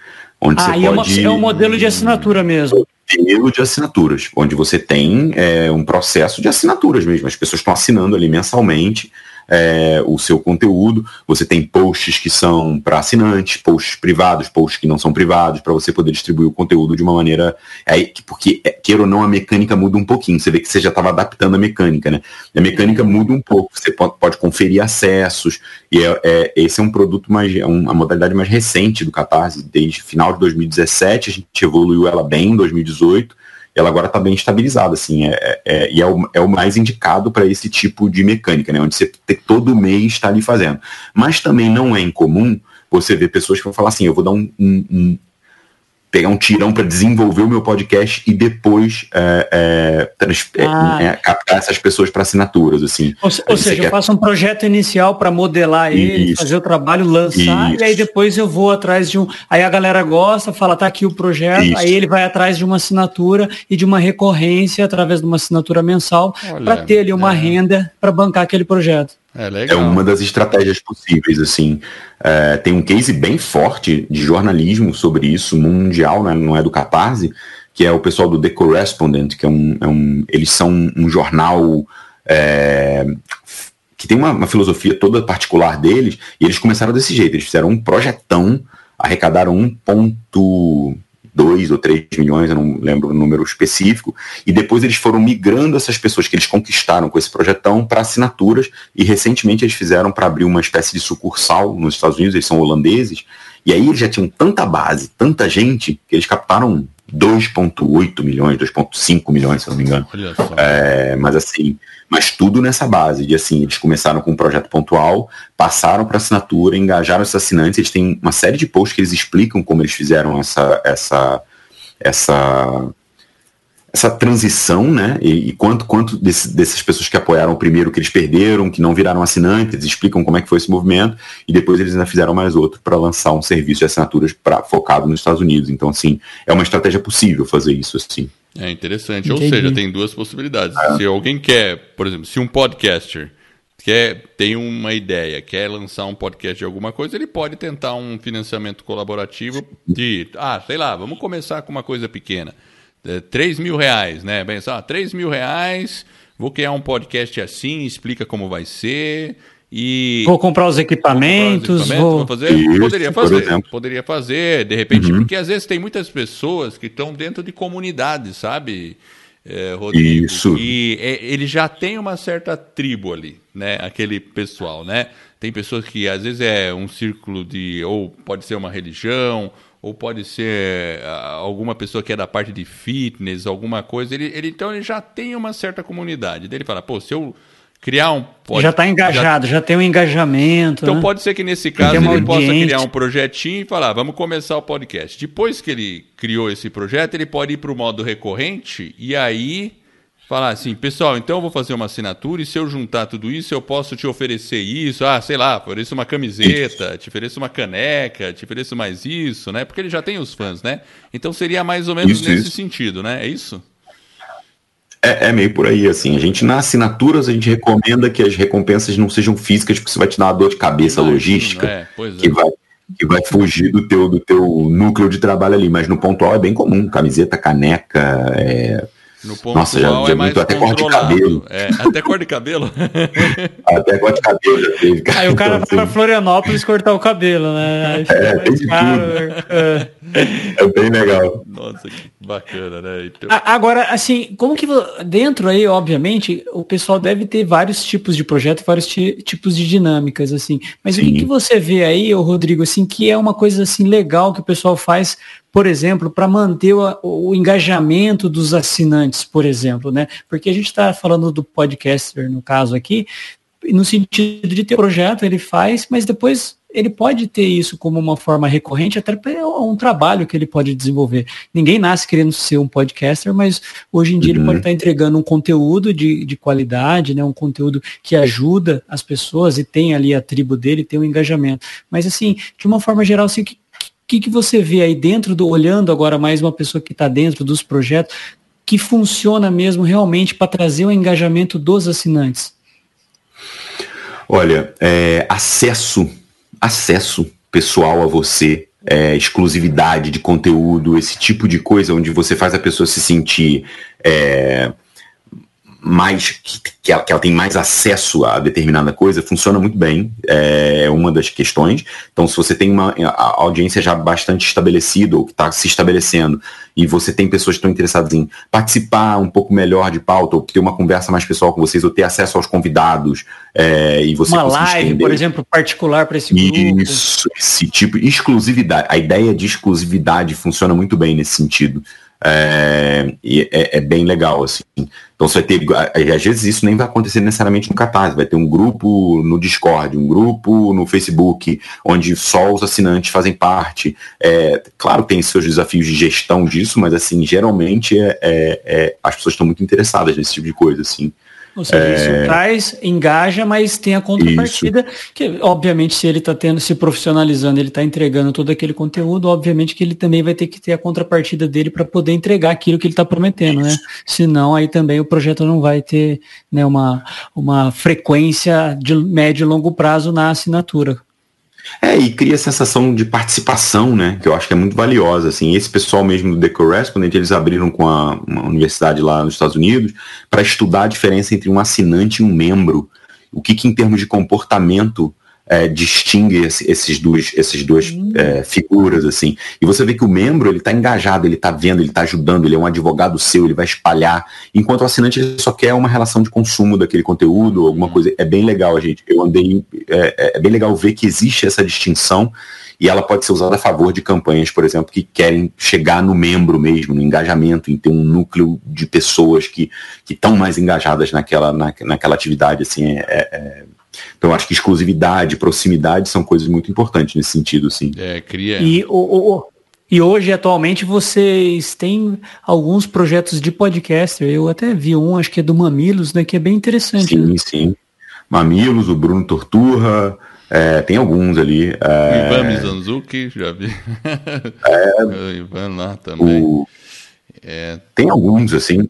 Onde ah, você é, pode... é um modelo de assinatura mesmo. Modelo de assinaturas, onde você tem é, um processo de assinaturas mesmo. As pessoas estão assinando ali mensalmente é, o seu conteúdo. Você tem posts que são para assinantes, posts privados, posts que não são privados, para você poder distribuir o conteúdo de uma maneira. É, porque, é, queira ou não, a mecânica muda um pouquinho. Você vê que você já estava adaptando a mecânica, né? A mecânica muda um pouco. Você pode, pode conferir acessos. E é, é, esse é um produto mais. É uma modalidade mais recente do Catarse. Desde final de 2017, a gente evoluiu ela bem em 2018 ela agora está bem estabilizada, assim, é, é, é, e é o, é o mais indicado para esse tipo de mecânica, né, onde você todo mês está ali fazendo. Mas também não é incomum você ver pessoas que vão falar assim, eu vou dar um, um, um pegar um tirão para desenvolver o meu podcast e depois é, é, trans, é, ah. é, captar essas pessoas para assinaturas, assim. Ou, ou seja, quer... eu faço um projeto inicial para modelar ele, Isso. fazer o trabalho, lançar, Isso. e aí depois eu vou atrás de um. Aí a galera gosta, fala, tá aqui o projeto, Isso. aí ele vai atrás de uma assinatura e de uma recorrência através de uma assinatura mensal para ter ali uma é. renda para bancar aquele projeto. É, é, uma das estratégias possíveis, assim. É, tem um case bem forte de jornalismo sobre isso, mundial, né, não é do Catarse, que é o pessoal do The Correspondent, que é um. É um eles são um jornal é, que tem uma, uma, filosofia toda particular deles, e eles começaram desse jeito, eles fizeram um projetão, arrecadaram um ponto 2 ou 3 milhões, eu não lembro o número específico, e depois eles foram migrando essas pessoas que eles conquistaram com esse projetão para assinaturas, e recentemente eles fizeram para abrir uma espécie de sucursal nos Estados Unidos, eles são holandeses, e aí eles já tinham tanta base, tanta gente, que eles captaram 2,8 milhões, 2,5 milhões, se eu não me engano. É, mas assim, mas tudo nessa base de assim, eles começaram com um projeto pontual, passaram para assinatura, engajaram os assinantes, eles têm uma série de posts que eles explicam como eles fizeram essa essa essa essa transição, né? E, e quanto, quanto desse, dessas pessoas que apoiaram o primeiro que eles perderam, que não viraram assinantes, eles explicam como é que foi esse movimento, e depois eles ainda fizeram mais outro para lançar um serviço de assinaturas pra, focado nos Estados Unidos. Então, assim, é uma estratégia possível fazer isso assim. É interessante. Entendi. Ou seja, tem duas possibilidades. É. Se alguém quer, por exemplo, se um podcaster quer tem uma ideia, quer lançar um podcast de alguma coisa, ele pode tentar um financiamento colaborativo de, ah, sei lá, vamos começar com uma coisa pequena. 3 mil reais, né? Bem, só, 3 mil reais, vou criar um podcast assim, explica como vai ser. E vou comprar os equipamentos, vou, vou... vou fazer, Isso, poderia fazer, poderia fazer, de repente, uhum. porque às vezes tem muitas pessoas que estão dentro de comunidades, sabe, é, Rodrigo? Isso. E é, ele já tem uma certa tribo ali, né? Aquele pessoal, né? Tem pessoas que às vezes é um círculo de, ou pode ser uma religião, ou pode ser ah, alguma pessoa que é da parte de fitness, alguma coisa. Ele, ele então ele já tem uma certa comunidade. Daí ele fala, pô, se eu criar um pode, já está engajado, já... já... tem um engajamento. Então né? pode ser que nesse caso ele audiente. possa criar um projetinho e falar, vamos começar o podcast. Depois que ele criou esse projeto, ele pode ir para o modo recorrente e aí falar assim, pessoal, então eu vou fazer uma assinatura e se eu juntar tudo isso, eu posso te oferecer isso, ah, sei lá, ofereço uma camiseta, te ofereço uma caneca, te ofereço mais isso, né? Porque ele já tem os fãs, né? Então seria mais ou menos isso, nesse isso. sentido, né? É isso? É, é, meio por aí, assim. A gente, nas assinaturas, a gente recomenda que as recompensas não sejam físicas, porque isso vai te dar uma dor de cabeça Imagino, logística. É, que é. vai que vai fugir do teu, do teu núcleo de trabalho ali. Mas no pontual é bem comum, camiseta, caneca, é, no ponto Nossa, já, já é mais até cor de cabelo. É, até cor de cabelo? até cor de cabelo já teve. Cara. Aí o cara então, vai pra assim. Florianópolis cortar o cabelo, né? é, tem caro. É. é bem legal. Nossa, que bacana, né? Então... Agora, assim, como que dentro aí, obviamente, o pessoal deve ter vários tipos de projeto, vários tipos de dinâmicas, assim. Mas Sim. o que, que você vê aí, Rodrigo, assim, que é uma coisa assim legal que o pessoal faz por exemplo, para manter o, o, engajamento dos assinantes, por exemplo, né? Porque a gente está falando do podcaster, no caso aqui, no sentido de ter projeto, ele faz, mas depois ele pode ter isso como uma forma recorrente, até para um trabalho que ele pode desenvolver. Ninguém nasce querendo ser um podcaster, mas hoje em dia uhum. ele pode estar entregando um conteúdo de, de qualidade, né, um conteúdo que ajuda as pessoas e tem ali a tribo dele, tem um engajamento. Mas assim, de uma forma geral, assim, que que, que você vê aí dentro do, olhando agora mais uma pessoa que está dentro dos projetos, que funciona mesmo realmente para trazer o engajamento dos assinantes? Olha, é, acesso, acesso pessoal a você, é, exclusividade de conteúdo, esse tipo de coisa onde você faz a pessoa se sentir é, mais que, que, ela, que, ela, tem mais acesso a determinada coisa funciona muito bem é uma das questões então se você tem uma audiência já bastante estabelecida ou que está se estabelecendo e você tem pessoas que estão interessadas em participar um pouco melhor de pauta ou ter uma conversa mais pessoal com vocês ou ter acesso aos convidados é, e você uma live estender. por exemplo particular para esse grupo isso esse tipo exclusividade a ideia de exclusividade funciona muito bem nesse sentido é, é, é, bem legal, assim. Então você vai ter, às vezes isso nem vai acontecer necessariamente no Catarse, vai ter um grupo no Discord, um grupo no Facebook, onde só os assinantes fazem parte. É, claro, tem seus desafios de gestão disso, mas assim, geralmente é, é, é as pessoas estão muito interessadas nesse tipo de coisa, assim. Ou seja, é... isso traz, engaja, mas tem a contrapartida, isso. que obviamente se ele está tendo, se profissionalizando, ele está entregando todo aquele conteúdo, obviamente que ele também vai ter que ter a contrapartida dele para poder entregar aquilo que ele está prometendo, né? Senão aí também o projeto não vai ter né, uma, uma frequência de médio e longo prazo na assinatura. É, e cria a sensação de participação, né? Que eu acho que é muito valiosa. Assim, esse pessoal mesmo do The Correspondent, eles abriram com a, uma universidade lá nos Estados Unidos para estudar a diferença entre um assinante e um membro. O que, que em termos de comportamento é, distingue esse, esses duas, esses duas uhum. é, figuras, assim. E você vê que o membro, ele está engajado, ele está vendo, ele está ajudando, ele é um advogado seu, ele vai espalhar, enquanto o assinante ele só quer uma relação de consumo daquele conteúdo, alguma uhum. coisa. É bem legal, gente. Eu andei, é, é, é bem legal ver que existe essa distinção e ela pode ser usada a favor de campanhas, por exemplo, que querem chegar no membro mesmo, no engajamento, em ter um núcleo de pessoas que estão mais engajadas naquela, na, naquela atividade, assim, é, é então, acho que exclusividade, proximidade são coisas muito importantes nesse sentido, sim. É, cria. E, o, o, e hoje, atualmente, vocês têm alguns projetos de podcaster. Eu até vi um, acho que é do Mamilos, né? Que é bem interessante. Sim, né? sim. Mamilos, o Bruno Torturra, é, tem alguns ali. É... Ivan Mizanzuki, já vi. É, o Ivan lá também. O... É... Tem alguns, assim.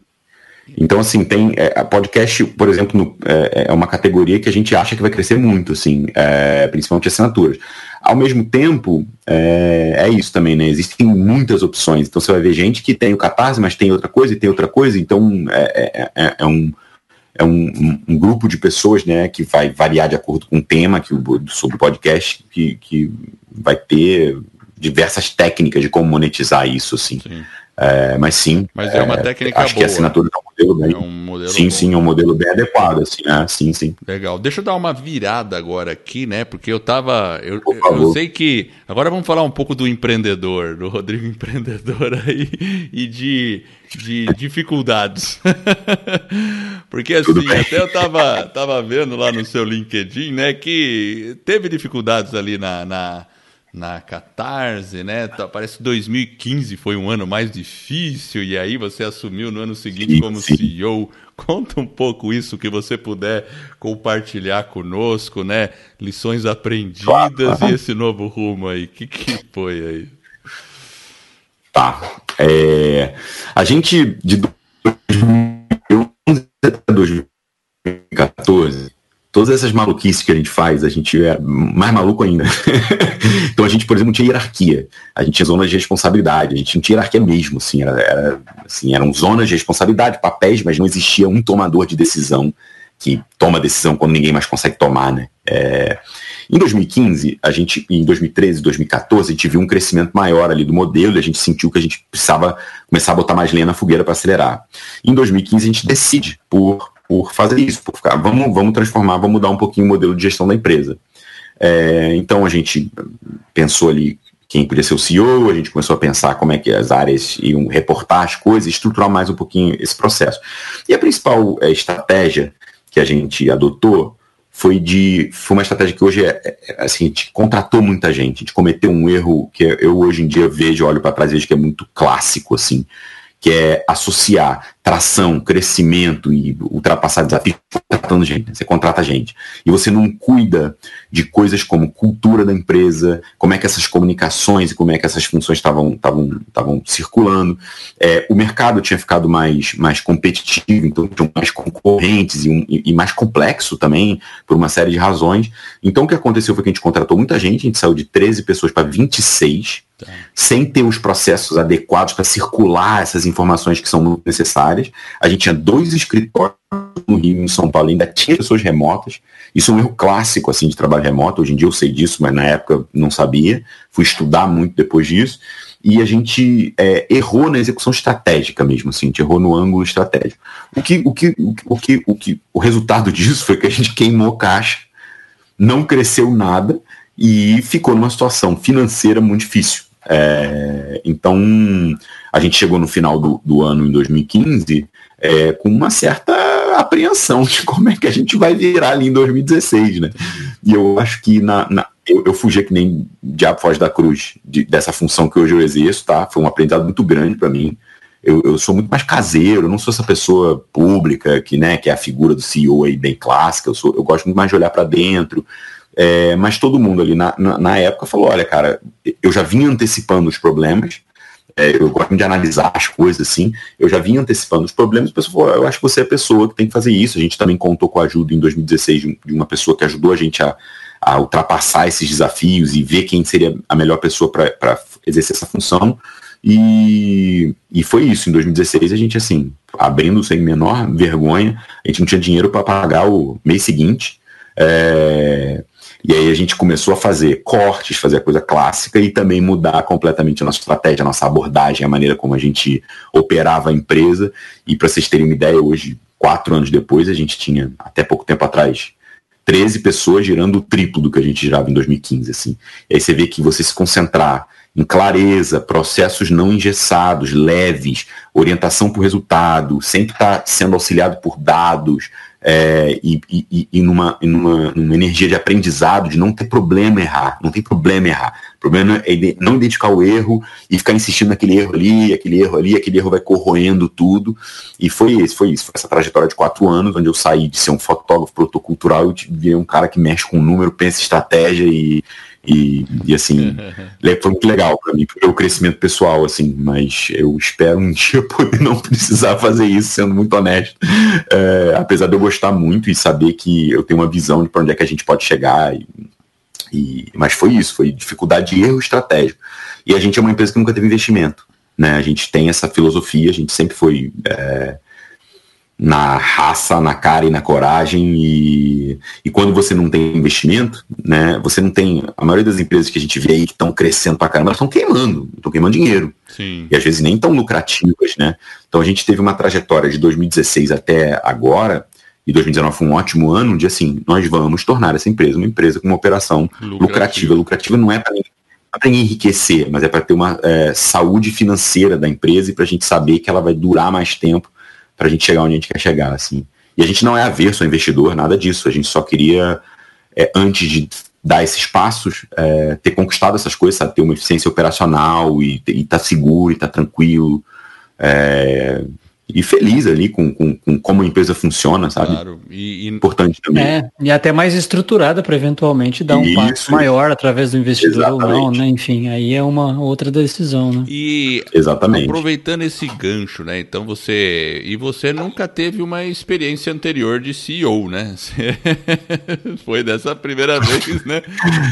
Então, assim, tem é, podcast, por exemplo, no, é, é, uma categoria que a gente acha que vai crescer muito, assim, é, principalmente assinaturas. Ao mesmo tempo, é, é, isso também, né? Existem muitas opções. Então, você vai ver gente que tem o Catarse, mas tem outra coisa e tem outra coisa. Então, é, é, é um, é um, um, grupo de pessoas, né, que vai variar de acordo com o tema que, sobre o podcast, que, que vai ter diversas técnicas de como monetizar isso, assim. Sim. É, mas sim. Mas é uma é, técnica acho boa. que a assinatura é um modelo bem. É um modelo sim, bom. sim, é um modelo bem adequado, assim, né? Sim, sim. Legal. Deixa eu dar uma virada agora aqui, né? Porque eu tava. Eu, eu sei que. Agora vamos falar um pouco do empreendedor, do Rodrigo empreendedor aí, e de, de dificuldades. Porque assim, até eu tava, tava vendo lá no seu LinkedIn, né, que teve dificuldades ali na, na na Catarse, né? Tá, parece que 2015 foi um ano mais difícil e aí você assumiu no ano seguinte como. CEO. Conta um pouco isso que você puder compartilhar conosco, né? Lições aprendidas e esse novo rumo aí. O que, que foi aí? Tá. É, a gente de 2011 até 2014 todas essas maluquices que a gente faz, a gente é mais maluco ainda. então a gente, por exemplo, não tinha hierarquia. A gente tinha zonas de responsabilidade. A gente não tinha hierarquia mesmo, assim. Era, era, assim, eram zonas de responsabilidade, papéis, mas não existia um tomador de decisão que toma decisão quando ninguém mais consegue tomar, né? É, em 2015, a gente, em 2013, 2014, a gente viu um crescimento maior ali do modelo e a gente sentiu que a gente precisava começar a botar mais lenha na fogueira para acelerar. Em 2015, a gente decide por, por fazer isso, por ficar, vamos, vamos transformar, vamos mudar um pouquinho o modelo de gestão da empresa. É, então a gente pensou ali quem podia ser o CEO, a gente começou a pensar como é que as áreas iam reportar as coisas, estruturar mais um pouquinho esse processo. E a principal é, estratégia que a gente adotou foi de foi uma estratégia que hoje é, é, assim, a gente contratou muita gente, a gente cometeu um erro que eu hoje em dia vejo, olho para trás e vejo que é muito clássico assim, que é associar tração, crescimento e ultrapassar desafios contratando gente. Você contrata gente. E você não cuida de coisas como cultura da empresa, como é que essas comunicações e como é que essas funções estavam circulando. É, o mercado tinha ficado mais, mais competitivo, então tinham mais concorrentes e, um, e, mais complexo também, por uma série de razões. Então o que aconteceu foi que a gente contratou muita gente, a gente saiu de 13 pessoas para 26 Tá. sem ter os processos adequados para circular essas informações que são muito necessárias. A gente tinha dois escritórios no Rio e em São Paulo, ainda tinha pessoas remotas. Isso é um erro clássico assim de trabalho remoto. Hoje em dia eu sei disso, mas na época não sabia. Fui estudar muito depois disso. E a gente é, errou na execução estratégica mesmo, assim, a gente errou no ângulo estratégico. O que, o que, o que, o que, o resultado disso foi que a gente queimou caixa, não cresceu nada e ficou numa situação financeira muito difícil. É, então, a gente chegou no final do, do ano, em 2015, é, com uma certa apreensão de como é que a gente vai virar ali em 2016, né? E eu acho que na, na eu, eu que nem diabo foge da cruz de, dessa função que hoje eu exerço, tá? Foi um aprendizado muito grande para mim. Eu, eu, sou muito mais caseiro, eu não sou essa pessoa pública que, né, que é a figura do CEO aí bem clássica. Eu, sou, eu gosto muito mais de olhar para dentro, é, mas todo mundo ali na, na, na, época falou: olha, cara, eu já vinha antecipando os problemas, é, eu gosto de analisar as coisas assim, eu já vinha antecipando os problemas, a pessoa falou: eu acho que você é a pessoa que tem que fazer isso. A gente também contou com a ajuda em 2016 de uma pessoa que ajudou a gente a, a ultrapassar esses desafios e ver quem seria a melhor pessoa para exercer essa função. E, e foi isso. Em 2016, a gente, assim, abrindo sem menor vergonha, a gente não tinha dinheiro para pagar o mês seguinte. É, e aí a gente começou a fazer cortes, fazer a coisa clássica e também mudar completamente a nossa estratégia, a nossa abordagem, a maneira como a gente operava a empresa. E para vocês terem uma ideia, hoje, quatro anos depois, a gente tinha, até pouco tempo atrás, 13 pessoas girando o triplo do que a gente girava em 2015. Assim. E aí você vê que você se concentrar em clareza, processos não engessados, leves, orientação o resultado, sempre estar tá sendo auxiliado por dados, é, e, e, e numa, numa, numa, energia de aprendizado, de não ter problema errar, não tem problema errar. O problema é não identificar o erro e ficar insistindo naquele erro ali, aquele erro ali, aquele erro vai corroendo tudo. E foi isso, foi isso. Foi essa trajetória de quatro anos, onde eu saí de ser um fotógrafo protocultural e virei um cara que mexe com número, pensa estratégia e, e, e assim, foi muito legal para mim, o crescimento pessoal, assim, mas eu espero um dia poder não precisar fazer isso, sendo muito honesto. É, apesar de eu gostar muito e saber que eu tenho uma visão de para onde é que a gente pode chegar. E, e, mas foi isso, foi dificuldade de erro estratégico. E a gente é uma empresa que nunca teve investimento. Né? A gente tem essa filosofia, a gente sempre foi. É, na raça, na cara e na coragem e, e quando você não tem investimento, né, você não tem, a maioria das empresas que a gente vê aí que estão crescendo pra caramba, estão queimando, estão queimando dinheiro. Sim. E às vezes nem tão lucrativas, né? Então a gente teve uma trajetória de 2016 até agora, e 2019 foi um ótimo ano, onde assim, nós vamos tornar essa empresa uma empresa com uma operação lucrativa. Lucrativa, lucrativa não é para enriquecer, mas é para ter uma é, saúde financeira da empresa e para a gente saber que ela vai durar mais tempo para a gente chegar onde a gente quer chegar, assim. E a gente não é averso ao investidor, nada disso. A gente só queria, é, antes de dar esses passos, é, ter conquistado essas coisas, sabe? ter uma eficiência operacional e estar tá seguro e estar tá tranquilo. É, e feliz ali com, com, com, como a empresa funciona, sabe? Claro, e, e... importante também. É, e até mais estruturada para eventualmente dar um Isso. passo maior através do investidor Exatamente. ou não, né? Enfim, aí é uma outra decisão, né? E Exatamente. aproveitando esse gancho, né? Então você e você nunca teve uma experiência anterior de CEO, né? Foi dessa primeira vez, né?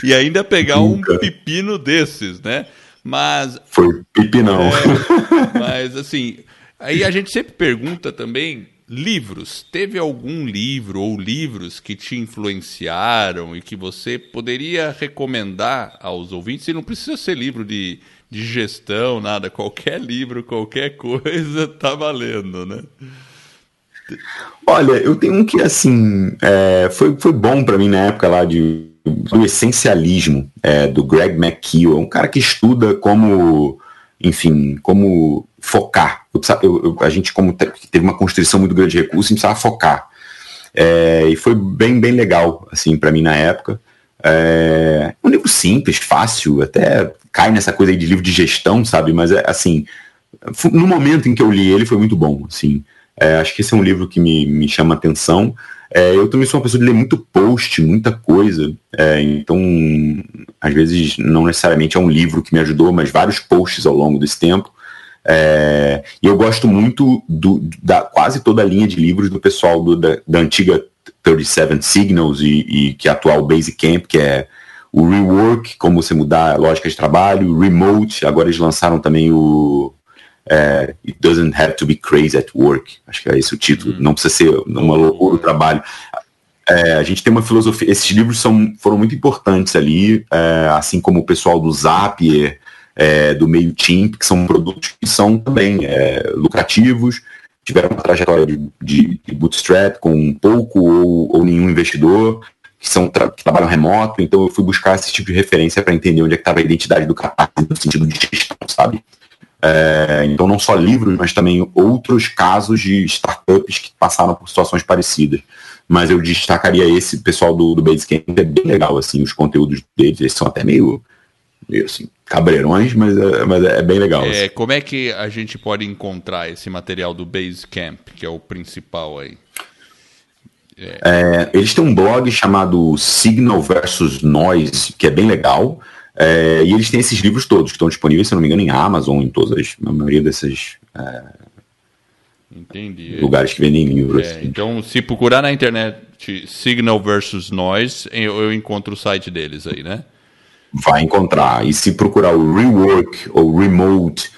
E ainda pegar nunca. um pepino desses, né? Mas foi pepinão. É, mas assim, Aí a gente sempre pergunta também livros. Teve algum livro ou livros que te influenciaram e que você poderia recomendar aos ouvintes? E não precisa ser livro de, de gestão, nada. Qualquer livro, qualquer coisa tá valendo, né? Olha, eu tenho um que assim é, foi, foi bom para mim na época lá de do essencialismo é, do Greg McKeown, um cara que estuda como, enfim, como focar. Eu, eu, eu, a gente, como teve uma constrição muito grande de recursos, precisava focar. É, e foi bem, bem legal, assim, para mim na época. É um livro simples, fácil, até cai nessa coisa aí de livro de gestão, sabe? Mas, é, assim, no momento em que eu li ele, foi muito bom, assim. É, acho que esse é um livro que me, me chama atenção. É, eu também sou uma pessoa de ler muito post, muita coisa. É, então, às vezes, não necessariamente é um livro que me ajudou, mas vários posts ao longo desse tempo. É, e eu gosto muito do, da quase toda a linha de livros do pessoal do, da, da, antiga 37 Signals e, e que é atual Basecamp, que é o Rework, como você mudar a lógica de trabalho, Remote, agora eles lançaram também o é, It Doesn't Have to Be Crazy at Work, acho que é esse o título, uhum. não precisa ser uma loucura o trabalho. É, a gente tem uma filosofia, esses livros são, foram muito importantes ali, é, assim como o pessoal do Zapier, é, do meio team, que são produtos que são também é, lucrativos, tiveram uma trajetória de, de, de bootstrap com pouco ou, ou, nenhum investidor, que, são que trabalham remoto, então eu fui buscar esse tipo de referência para entender onde é que estava a identidade do Catarse no sentido de gestão, sabe? É, então não só livros, mas também outros casos de startups que passaram por situações parecidas. Mas eu destacaria esse pessoal do, do Basecamp, é bem legal, assim, os conteúdos deles, eles são até meio meio assim, cabreirões, mas é, mas é bem legal. É, assim. Como é que a gente pode encontrar esse material do Basecamp, que é o principal aí? É. É, eles têm um blog chamado Signal versus Noise, que é bem legal. É, e eles têm esses livros todos, que estão disponíveis, se não me engano, em Amazon, em todas, na maioria desses é, Entendi. lugares que vendem livros. É, assim. Então, se procurar na internet Signal versus Noise, eu, eu encontro o site deles aí, né? vai encontrar. E se procurar o rework ou remote,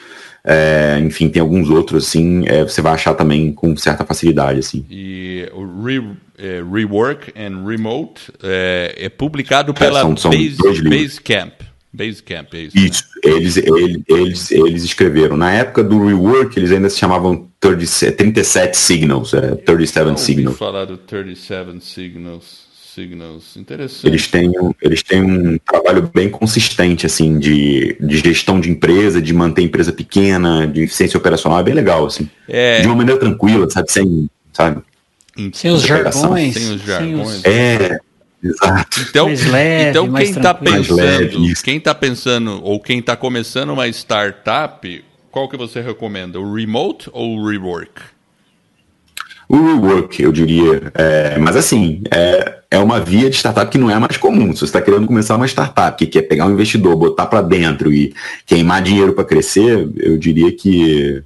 é, enfim, tem alguns outros assim, é, você vai achar também com certa facilidade assim. E o re, é, rework and remote é, é publicado pela são, são Base, Basecamp. Basecamp, é isso. Né? Isso, né? eles, eles, eles, eles escreveram. Na época do rework, eles ainda se chamavam 30, 37 Signals, é, 37 Eu Signals. falar do 37 Signals. Signals. Interessante. Eles têm, eles têm um trabalho bem consistente, assim, de, de gestão de empresa, de manter a empresa pequena, de eficiência operacional, é bem legal, assim. É... De uma maneira tranquila, sabe? Sem, sabe? Sem os jargões. Sem os jargões. É, Exato. Então, leve, então quem está pensando, quem está pensando ou quem está começando uma startup, qual que você recomenda? O remote ou o rework? o rework, eu diria. É, mas assim, é, é uma via de startup que não é mais comum. Se você está querendo começar uma startup que quer pegar um investidor, botar para dentro e queimar dinheiro para crescer, eu diria que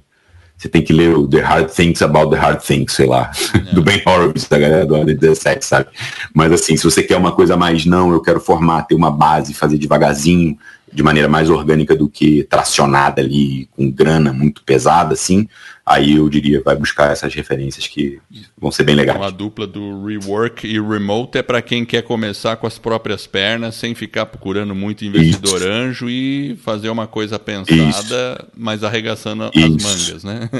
você tem que ler o The Hard Things About the Hard Things, sei lá, é. do Ben Horowitz, da galera do Under 17, sabe? Mas assim, se você quer uma coisa mais, não, eu quero formar, ter uma base, fazer devagarzinho, de maneira mais orgânica do que tracionada ali, com grana muito pesada, assim, aí eu diria, vai buscar essas referências que vão ser bem legais. Uma dupla do rework e remote é para quem quer começar com as próprias pernas, sem ficar procurando muito investidor Isso. anjo e fazer uma coisa pensada, Isso. mas arregaçando Isso. as mangas, né?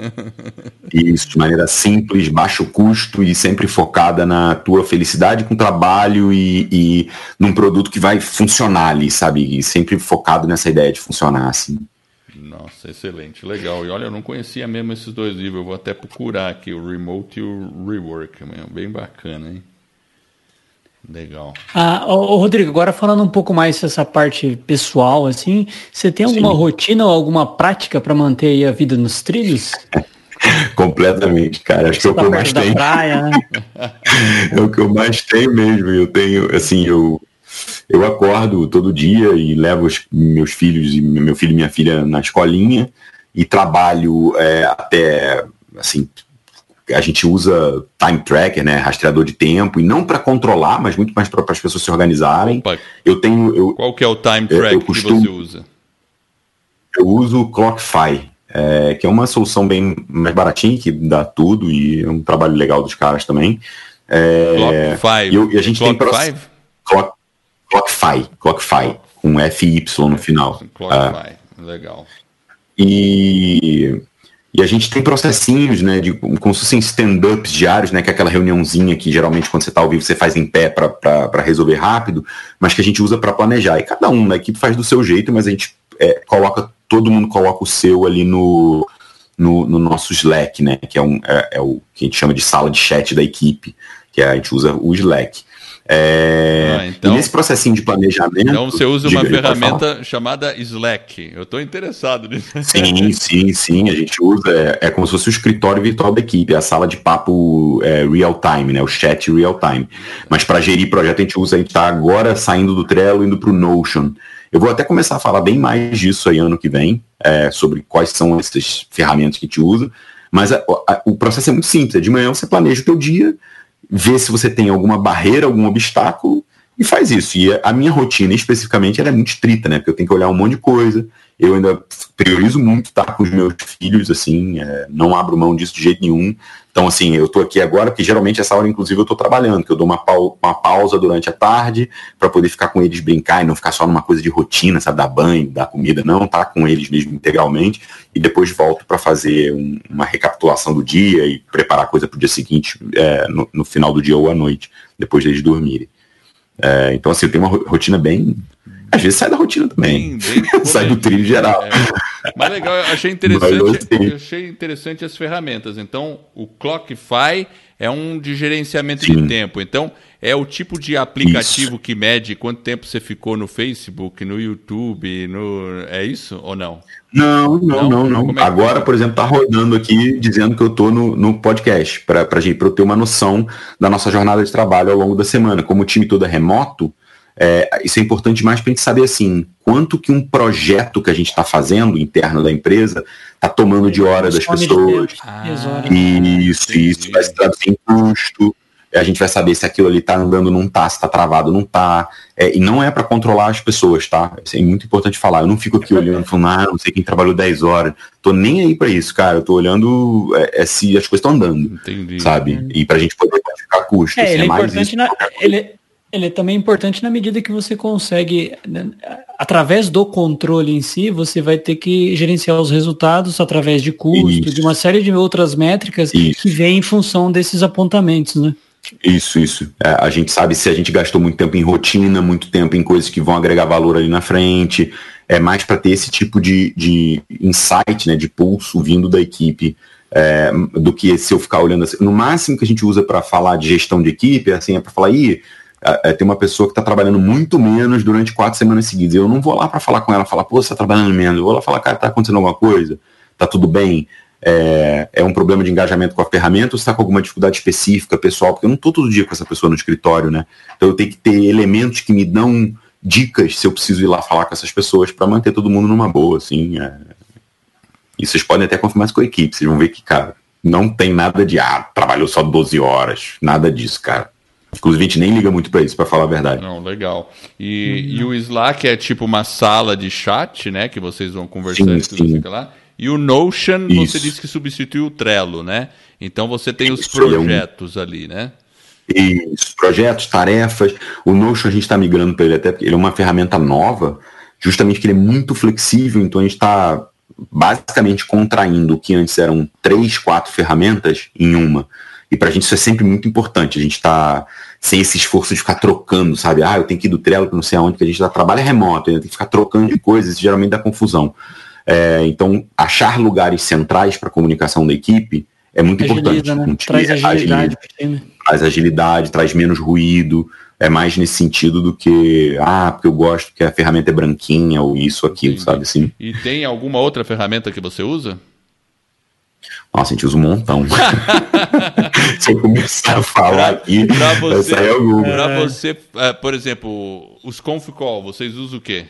Isso, de maneira simples, baixo custo e sempre focada na tua felicidade com o trabalho e, e num produto que vai funcionar ali, sabe? E sempre focado nessa ideia de funcionar assim. Nossa, excelente, legal. E olha, eu não conhecia mesmo esses dois livros, eu vou até procurar aqui, o Remote e o Rework, mesmo. bem bacana, hein? Legal. Ah, ô, Rodrigo, agora falando um pouco mais dessa parte pessoal, assim, você tem alguma Sim. rotina ou alguma prática para manter a vida nos trilhos? Completamente, cara. Acho que é o que eu mais tenho. Praia, né? é o que eu mais tenho mesmo. Eu tenho, assim, eu, eu acordo todo dia e levo os meus filhos e meu filho e minha filha na escolinha e trabalho é, até, assim, a gente usa time tracker, né, rastreador de tempo, e não para controlar, mas muito mais para as pessoas se organizarem. Opa. Eu tenho. Eu, Qual que é o time tracker costumo, que você usa? Eu uso o Clockify, é, que é uma solução bem mais baratinha, que dá tudo, e é um trabalho legal dos caras também. É, Clockify. E, e a gente Clock tem Clock, Clockify, Clockify, com FY no final. Clockify, uh, legal. E e a gente tem processinhos, né, de, como se fossem stand-ups diários, né, que é aquela reuniãozinha que geralmente quando você está ao vivo você faz em pé para resolver rápido, mas que a gente usa para planejar. E cada um da equipe faz do seu jeito, mas a gente é, coloca, todo mundo coloca o seu ali no, no, no nosso Slack, né, que é, um, é, é, o que a gente chama de sala de chat da equipe, que a gente usa o Slack. É, ah, então, nesse processinho de planejamento. Então você usa uma ferramenta chamada Slack. Eu estou interessado nisso. Sim, sim, sim. A gente usa. É, é, como se fosse o escritório virtual da equipe, a sala de papo é, real time, né? O chat real time. Mas para gerir projeto a gente usa, a gente está agora saindo do Trello, indo para o Notion. Eu vou até começar a falar bem mais disso aí ano que vem, é, sobre quais são essas ferramentas que a gente usa. Mas a, a, o processo é muito simples. De manhã você planeja o teu dia vê se você tem alguma barreira, algum obstáculo e faz isso. E a minha rotina, especificamente, ela é muito estrita, né? Porque eu tenho que olhar um monte de coisa. Eu ainda priorizo muito estar com os meus filhos, assim, é, não abro mão disso de jeito nenhum. Então, assim, eu tô aqui agora, porque geralmente essa hora, inclusive, eu tô trabalhando, que eu dou uma, pau uma pausa durante a tarde para poder ficar com eles brincar e não ficar só numa coisa de rotina, sabe, dar banho, dar comida, não, tá com eles mesmo integralmente, e depois volto para fazer um, uma recapitulação do dia e preparar coisa para o dia seguinte, é, no, no, final do dia ou à noite, depois deles dormirem. É, então, assim, eu tenho uma rotina bem às vezes sai da rotina também. Bem, bem sai do trilho geral. É. Mas legal, eu achei interessante, eu achei interessante as ferramentas. Então, o Clockify é um de gerenciamento Sim. de tempo. Então, é o tipo de aplicativo isso. que mede quanto tempo você ficou no Facebook, no YouTube, no... é isso ou não? Não, não, não, não. É Agora, por exemplo, tá rodando aqui dizendo que eu tô no, no podcast, para eu ter uma noção da nossa jornada de trabalho ao longo da semana. Como o time todo é remoto, é, isso é importante mais para a gente saber assim quanto que um projeto que a gente está fazendo interno da empresa está tomando de hora das pessoas. Ah, isso, isso vai se traduzir em custo. A gente vai saber se aquilo ali está andando, não está, se está travado, não está. É, e não é para controlar as pessoas, tá? Isso é muito importante falar. Eu não fico aqui olhando falando, ah, não sei quem trabalhou 10 horas. Tô nem aí para isso, cara. Eu tô olhando é, é se as coisas estão andando. Entendi. Sabe? E para a gente poder quantificar custos. É, ele é, é importante na, ele, ele é também importante na medida que você consegue, né, através do controle em si, você vai ter que gerenciar os resultados através de custo, isso. de uma série de outras métricas isso. que vêm em função desses apontamentos, né? Isso, isso. É, a gente sabe se a gente gastou muito tempo em rotina, muito tempo em coisas que vão agregar valor ali na frente. É mais para ter esse tipo de, de insight, né, de pulso vindo da equipe, é, do que se eu ficar olhando assim. No máximo que a gente usa para falar de gestão de equipe, assim, é para falar, ih, é, tem uma pessoa que está trabalhando muito menos durante quatro semanas seguidas. Eu não vou lá para falar com ela, falar, pô, você está trabalhando menos. Eu vou lá falar, cara, está acontecendo alguma coisa? Está tudo bem? É, é, um problema de engajamento com a ferramenta ou está com alguma dificuldade específica, pessoal? Porque eu não estou todo dia com essa pessoa no escritório, né? Então eu tenho que ter elementos que me dão dicas se eu preciso ir lá falar com essas pessoas para manter todo mundo numa boa, assim. É... E vocês podem até confirmar isso com a equipe, vocês vão ver que, cara, não tem nada de, ah, trabalhou só 12 horas, nada disso, cara. Inclusive, a gente nem liga muito para isso, para falar a verdade. Não, legal. E, e, o Slack é tipo uma sala de chat, né? Que vocês vão conversar sim, e tudo sim. lá. E o Notion, isso. você disse que substituiu o Trello, né? Então você tem os projetos é um... ali, né? Isso, projetos, tarefas. O Notion a gente está migrando para ele até porque ele é uma ferramenta nova, justamente que ele é muito flexível, então a gente está basicamente contraindo o que antes eram três, quatro ferramentas em uma. E para a gente isso é sempre muito importante. A gente está sem esse esforço de ficar trocando, sabe? Ah, eu tenho que ir do Trello para não sei aonde, que a gente já trabalha remoto, tem que ficar trocando de coisas, isso geralmente dá confusão. É, então, achar lugares centrais para a comunicação da equipe é muito Agiliza, importante. Né? Traz agilidade. Agiliza, traz agilidade, traz menos ruído. É mais nesse sentido do que, ah, porque eu gosto que a ferramenta é branquinha ou isso, aquilo, Entendi. sabe assim? E tem alguma outra ferramenta que você usa? Nossa, a gente usa um montão. Se eu começar a falar aqui, pra você, vai sair Pra você, é, por exemplo, os conf call, vocês usam o quê?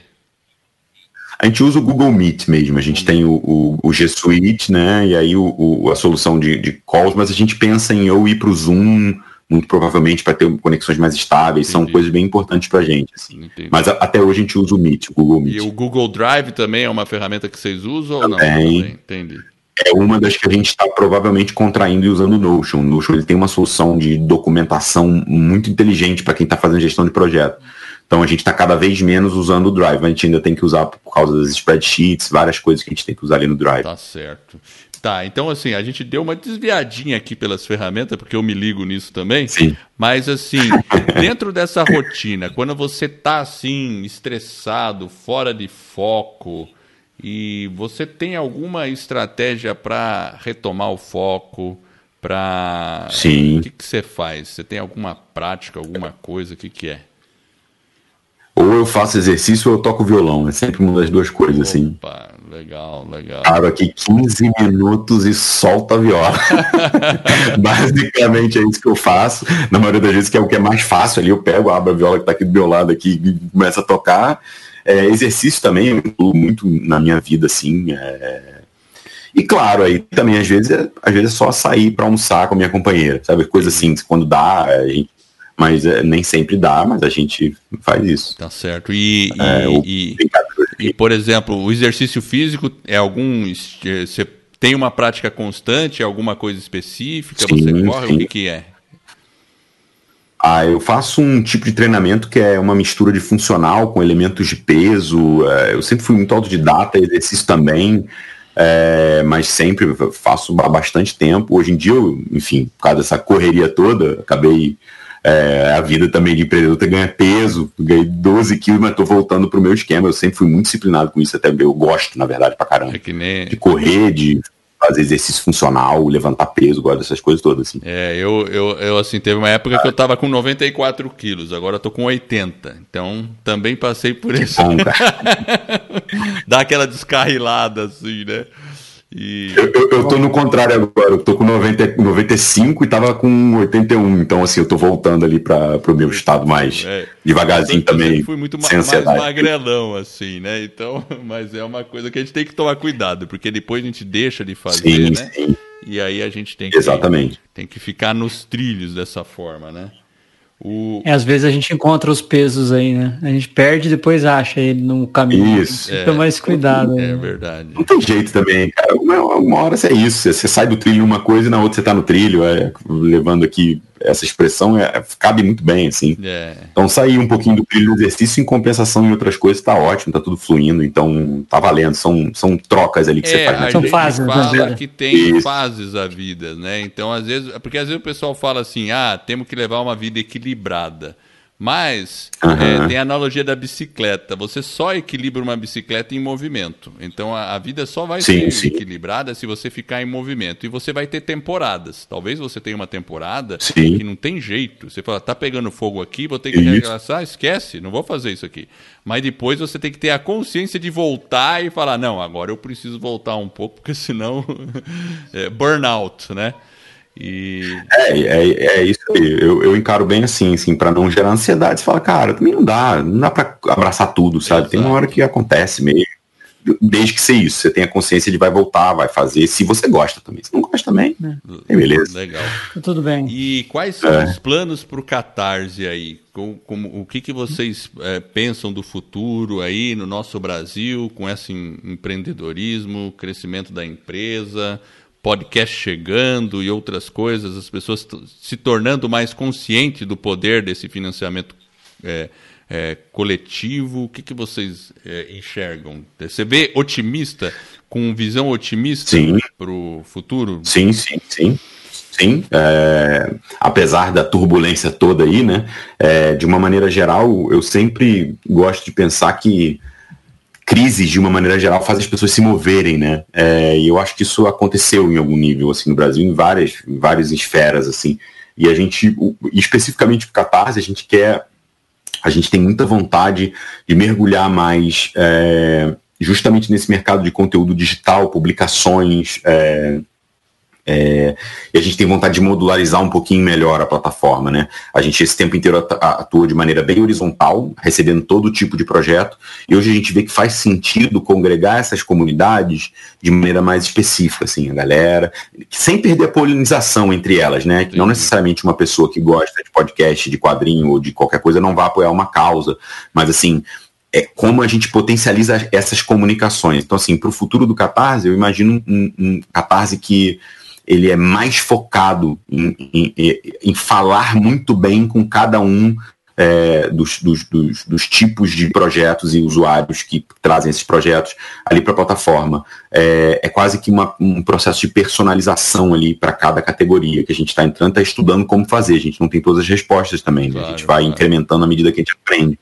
A gente usa o Google Meet mesmo, a gente uhum. tem o, o, o, G Suite, né? E aí o, o a solução de, de, calls, mas a gente pensa em ou ir para o Zoom, muito provavelmente para ter conexões mais estáveis, Entendi. são coisas bem importantes para a gente. Assim. Mas a, até hoje a gente usa o Meet, o Google Meet. E o Google Drive também é uma ferramenta que vocês usam também. ou não? Também. Entendi é uma das que a gente está provavelmente contraindo e usando o Notion. O Notion ele tem uma solução de documentação muito inteligente para quem está fazendo gestão de projeto. Então a gente está cada vez menos usando o Drive. A gente ainda tem que usar por causa das spreadsheets, várias coisas que a gente tem que usar ali no Drive. Tá certo. Tá, então assim, a gente deu uma desviadinha aqui pelas ferramentas, porque eu me ligo nisso também. Sim. Mas assim, dentro dessa rotina, quando você tá assim, estressado, fora de foco, e você tem alguma estratégia para retomar o foco? Para. Sim. O que, que você faz? Você tem alguma prática, alguma coisa? O que, que é? Ou eu faço exercício ou eu toco violão. É sempre uma das duas coisas, assim. Opa, assim. Legal, legal. Paro aqui 15 minutos e solta a viola. Basicamente é isso que eu faço. Na maioria das vezes, que é o que é mais fácil ali, eu pego, abro a viola que está aqui do meu lado aqui e começo a tocar. É, exercício também, muito na minha vida, assim. É... E claro, aí também às vezes é, às vezes é só sair para almoçar com a minha companheira, sabe? Coisa assim, quando dá, a gente mas é, nem sempre dá, mas a gente faz isso. Tá certo. E, é, e, e, e, por exemplo, o exercício físico é algum. Você tem uma prática constante, alguma coisa específica? Sim, você corre? Sim. O que, que é? Ah, eu faço um tipo de treinamento que é uma mistura de funcional com elementos de peso. É, eu sempre fui muito autodidata, exercício também, é, mas sempre faço há bastante tempo. Hoje em dia, eu, enfim, por causa dessa correria toda, acabei é, a vida também de empreendedor você ganha peso, ganhei 12 quilos, mas tô voltando pro meu esquema. Eu sempre fui muito disciplinado com isso, até eu gosto, na verdade, pra caramba. É nem... De correr, de fazer exercício funcional, levantar peso, gosto dessas coisas todas, assim. É, eu, eu, eu assim, teve uma época que eu tava com 94 quilos, agora eu tô com 80. Então, também passei por isso. Dá aquela descarrilada, assim, né? E... Eu, eu, eu, tô no contrário agora, eu tô com 90, 95 e tava com 81, então assim, eu tô voltando ali para o meu estado mais é, devagarzinho eu também. Eu fui muito ma mais magrelão, assim, né? Então, mas é uma coisa que a gente tem que tomar cuidado, porque depois a gente deixa de fazer, sim, né? Sim. E aí a gente tem que, Exatamente. tem que ficar nos trilhos dessa forma, né? O... É, às vezes a gente encontra os pesos aí, né? A gente perde e depois acha ele no caminho. Isso. É, Toma mais cuidado. É, verdade. Não tem jeito também, cara. Uma, uma hora é isso. Você sai do trilho uma coisa e na outra você tá no trilho. É, levando aqui essa expressão é, cabe muito bem, assim. É. Então sair um pouquinho do trilho do exercício em compensação em outras coisas tá ótimo, tá tudo fluindo, então tá valendo. São, são trocas ali que é, você faz. São fases. fala né? que tem Isso. fases a vida, né? Então às vezes, porque às vezes o pessoal fala assim, ah, temos que levar uma vida equilibrada. Mas uhum. é, tem a analogia da bicicleta. Você só equilibra uma bicicleta em movimento. Então a, a vida só vai sim, ser sim. equilibrada se você ficar em movimento. E você vai ter temporadas. Talvez você tenha uma temporada sim. que não tem jeito. Você fala, tá pegando fogo aqui, vou ter que regressar. Esquece, não vou fazer isso aqui. Mas depois você tem que ter a consciência de voltar e falar, não, agora eu preciso voltar um pouco, porque senão é burnout, né? E... É, é, é isso aí. Eu, eu encaro bem assim, assim, para não gerar ansiedade. Você fala, cara, também não dá, não dá para abraçar tudo, sabe? Exato. Tem uma hora que acontece mesmo. Desde que seja isso, você tenha consciência de vai voltar, vai fazer, se você gosta também. Se não gosta também, é. beleza. Legal. Tá tudo bem. E quais são é. os planos para o Catarse aí? Com, com, o que, que vocês é, pensam do futuro aí no nosso Brasil, com esse empreendedorismo, crescimento da empresa? Podcast chegando e outras coisas, as pessoas se tornando mais conscientes do poder desse financiamento é, é, coletivo. O que, que vocês é, enxergam? Você vê otimista, com visão otimista para o futuro? Sim, sim, sim. Sim, é, apesar da turbulência toda aí, né? É, de uma maneira geral, eu sempre gosto de pensar que crises, de uma maneira geral, fazem as pessoas se moverem, né? É, e eu acho que isso aconteceu em algum nível, assim, no Brasil, em várias, em várias esferas, assim. E a gente, especificamente para Catarse, a gente quer, a gente tem muita vontade de mergulhar mais é, justamente nesse mercado de conteúdo digital, publicações, é, É, e a gente tem vontade de modularizar um pouquinho melhor a plataforma, né? A gente esse tempo inteiro atua de maneira bem horizontal, recebendo todo tipo de projeto, e hoje a gente vê que faz sentido congregar essas comunidades de maneira mais específica, assim, a galera, sem perder a polinização entre elas, né? Que não necessariamente uma pessoa que gosta de podcast, de quadrinho ou de qualquer coisa não vai apoiar uma causa, mas assim, é como a gente potencializa essas comunicações. Então, assim, para o futuro do Catarse, eu imagino um, um Catarse que ele é mais focado em, em, em falar muito bem com cada um é, dos, dos, dos, dos, tipos de projetos e usuários que trazem esses projetos ali para a plataforma. É, é, quase que uma, um processo de personalização ali para cada categoria que a gente está entrando, está estudando como fazer. A gente não tem todas as respostas também, claro, né? a gente vai claro. incrementando à medida que a gente aprende.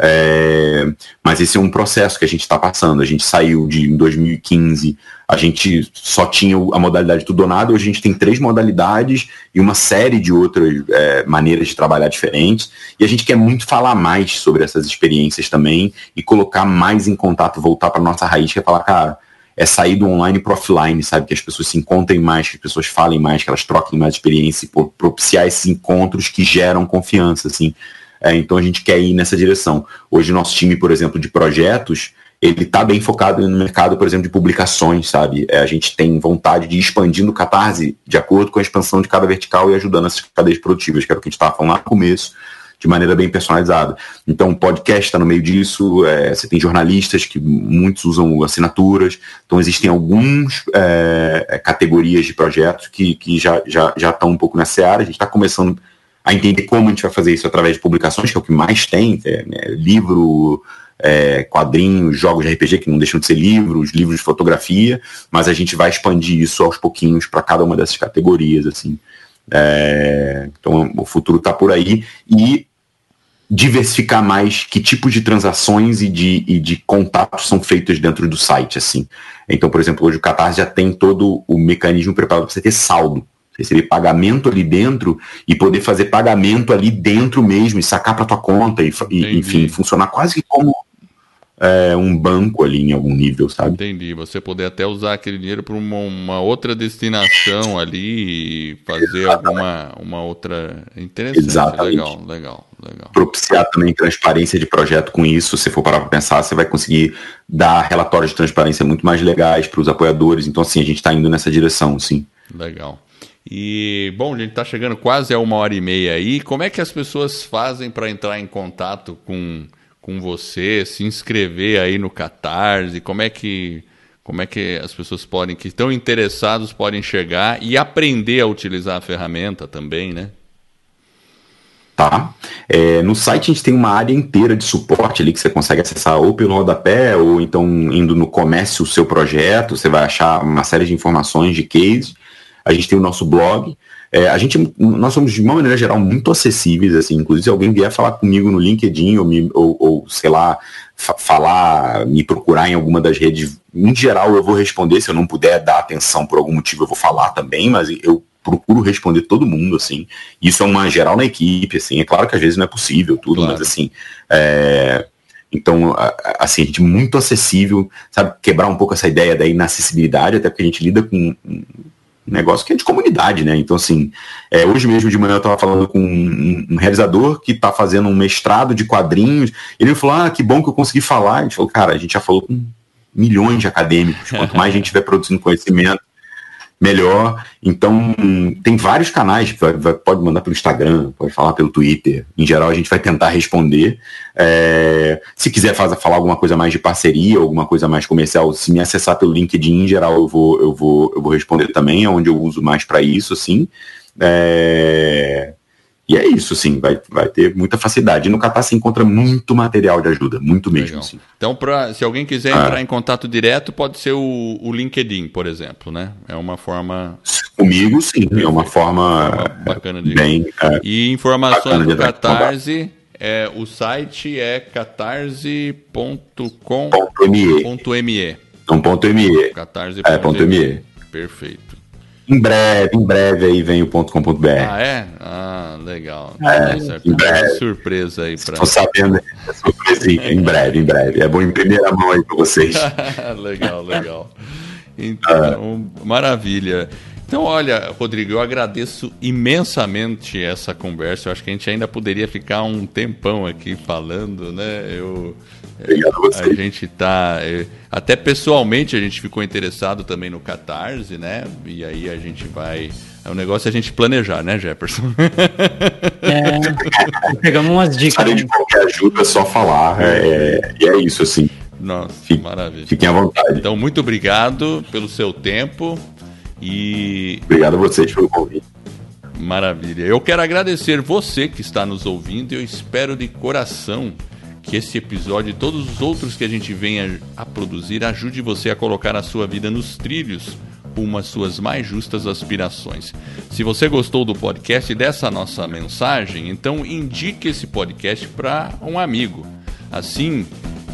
É, mas esse é um processo que a gente está passando. A gente saiu de em 2015, a gente só tinha a modalidade tudo ou nada, hoje a gente tem três modalidades e uma série de outras é, maneiras de trabalhar diferentes. E a gente quer muito falar mais sobre essas experiências também e colocar mais em contato, voltar para nossa raiz, que é falar, cara, é sair do online para offline, sabe? Que as pessoas se encontrem mais, que as pessoas falem mais, que elas troquem mais experiência e propiciar esses encontros que geram confiança, assim. É, então a gente quer ir nessa direção. Hoje nosso time, por exemplo, de projetos, ele está bem focado no mercado, por exemplo, de publicações, sabe? É, a gente tem vontade de ir expandindo o Catarse de acordo com a expansão de cada vertical e ajudando essas cadeias produtivas, que era o que a gente estava falando lá no começo, de maneira bem personalizada. Então, o podcast está no meio disso, é, você tem jornalistas que muitos usam assinaturas, então existem algumas é, é, categorias de projetos que, que já estão já, já um pouco nessa área, a gente está começando a entender como a gente vai fazer isso através de publicações, que é o que mais tem, é, né, livro, é, quadrinhos, jogos de RPG que não deixam de ser livros, livros de fotografia, mas a gente vai expandir isso aos pouquinhos para cada uma dessas categorias, assim. É, então o futuro está por aí e diversificar mais que tipo de transações e de, e de contatos são feitos dentro do site, assim. Então, por exemplo, hoje o Catarse já tem todo o mecanismo preparado para você ter saldo receber pagamento ali dentro e poder fazer pagamento ali dentro mesmo e sacar para tua conta e, e enfim, funcionar quase que como é, um banco ali em algum nível, sabe? Entendi. Você poder até usar aquele dinheiro para uma, uma, outra destinação ali e fazer Exatamente. alguma uma outra interessante. Exatamente. Legal, legal, legal. Propiciar também transparência de projeto com isso. Se for parar para pensar, você vai conseguir dar relatórios de transparência muito mais legais para os apoiadores. Então, assim, a gente está indo nessa direção, sim. Legal. E, bom, a gente está chegando quase a uma hora e meia aí. Como é que as pessoas fazem para entrar em contato com, com você, se inscrever aí no Catarse? Como é que, como é que as pessoas podem, que estão interessados, podem chegar e aprender a utilizar a ferramenta também, né? Tá. É, no site a gente tem uma área inteira de suporte ali que você consegue acessar ou pelo rodapé ou então indo no comércio o seu projeto, você vai achar uma série de informações de case a gente tem o nosso blog. É, a gente, nós somos de uma maneira geral muito acessíveis, assim, inclusive se alguém vier falar comigo no LinkedIn ou, me, ou, ou sei lá, falar, me procurar em alguma das redes, em geral eu vou responder, se eu não puder dar atenção por algum motivo eu vou falar também, mas eu procuro responder todo mundo, assim, isso é uma geral na equipe, assim, é claro que às vezes não é possível tudo, claro. mas assim, é, então, assim, a gente muito acessível, sabe, quebrar um pouco essa ideia da inacessibilidade, até porque a gente lida com negócio que é de comunidade, né? Então, assim, é, hoje mesmo de manhã eu estava falando com um, um realizador que está fazendo um mestrado de quadrinhos. Ele falou: Ah, que bom que eu consegui falar. A gente falou: Cara, a gente já falou com milhões de acadêmicos. Quanto mais a gente estiver produzindo conhecimento, melhor. Então, tem vários canais, pode mandar pelo Instagram, pode falar pelo Twitter. Em geral, a gente vai tentar responder. É, se quiser falar alguma coisa mais de parceria, alguma coisa mais comercial, se me acessar pelo LinkedIn, em geral, eu vou, eu vou, eu vou responder também, é onde eu uso mais para isso, assim. É, e é isso, sim, vai, vai ter muita facilidade. E no Catar se encontra muito material de ajuda, muito mesmo. Então, pra, se alguém quiser ah. entrar em contato direto, pode ser o, o, LinkedIn, por exemplo, né? É uma forma. Comigo, sim, é uma forma bacana de. Bem, é, e informações do Catarse. É, o site é catarse.com.me. Ponto .me. Catarse.me. É, ponto .me. Perfeito. Em breve, em breve aí vem o ponto.com.br. Ah, é? Ah, legal. É, em breve. surpresa aí para. Estou sabendo, é surpresinha, em breve, em breve. É bom em primeira mão aí para vocês. legal, legal. Então, ah. maravilha. Então, olha, Rodrigo, eu agradeço imensamente essa conversa. Eu acho que a gente ainda poderia ficar um tempão aqui falando, né? Eu, Obrigado a você. A gente tá. É, até pessoalmente a gente ficou interessado também no Catarse, né? E aí a gente vai. O negócio é a gente planejar, né, Jefferson? É, pegamos umas dicas. Se de qualquer ajuda, é só falar. É, e é isso, assim. Nossa, Fique, maravilha. Fiquem à vontade. Então, muito obrigado pelo seu tempo. E. Obrigado a vocês pelo convite. Maravilha. Eu quero agradecer você que está nos ouvindo e eu espero de coração que esse episódio e todos os outros que a gente venha a produzir ajude você a colocar a sua vida nos trilhos rumo às suas mais justas aspirações. Se você gostou do podcast e dessa nossa mensagem, então indique esse podcast para um amigo. Assim,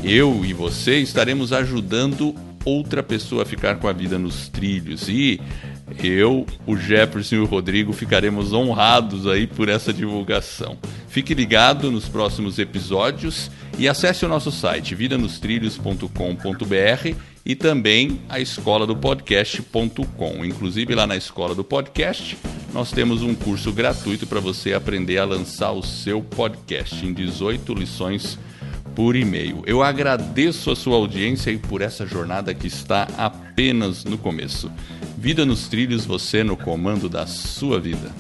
eu e você estaremos ajudando outra pessoa a ficar com a vida nos trilhos. E eu, o Jefferson e o Rodrigo ficaremos honrados aí por essa divulgação. Fique ligado nos próximos episódios e acesse o nosso site vidanostrilhos.com.br e também a escola do podcast.com. Inclusive lá na escola do podcast, nós temos um curso gratuito para você aprender a lançar o seu podcast em 18 lições por e-mail. Eu agradeço a sua audiência e por essa jornada que está apenas no começo. Vida nos trilhos, você no comando da sua vida.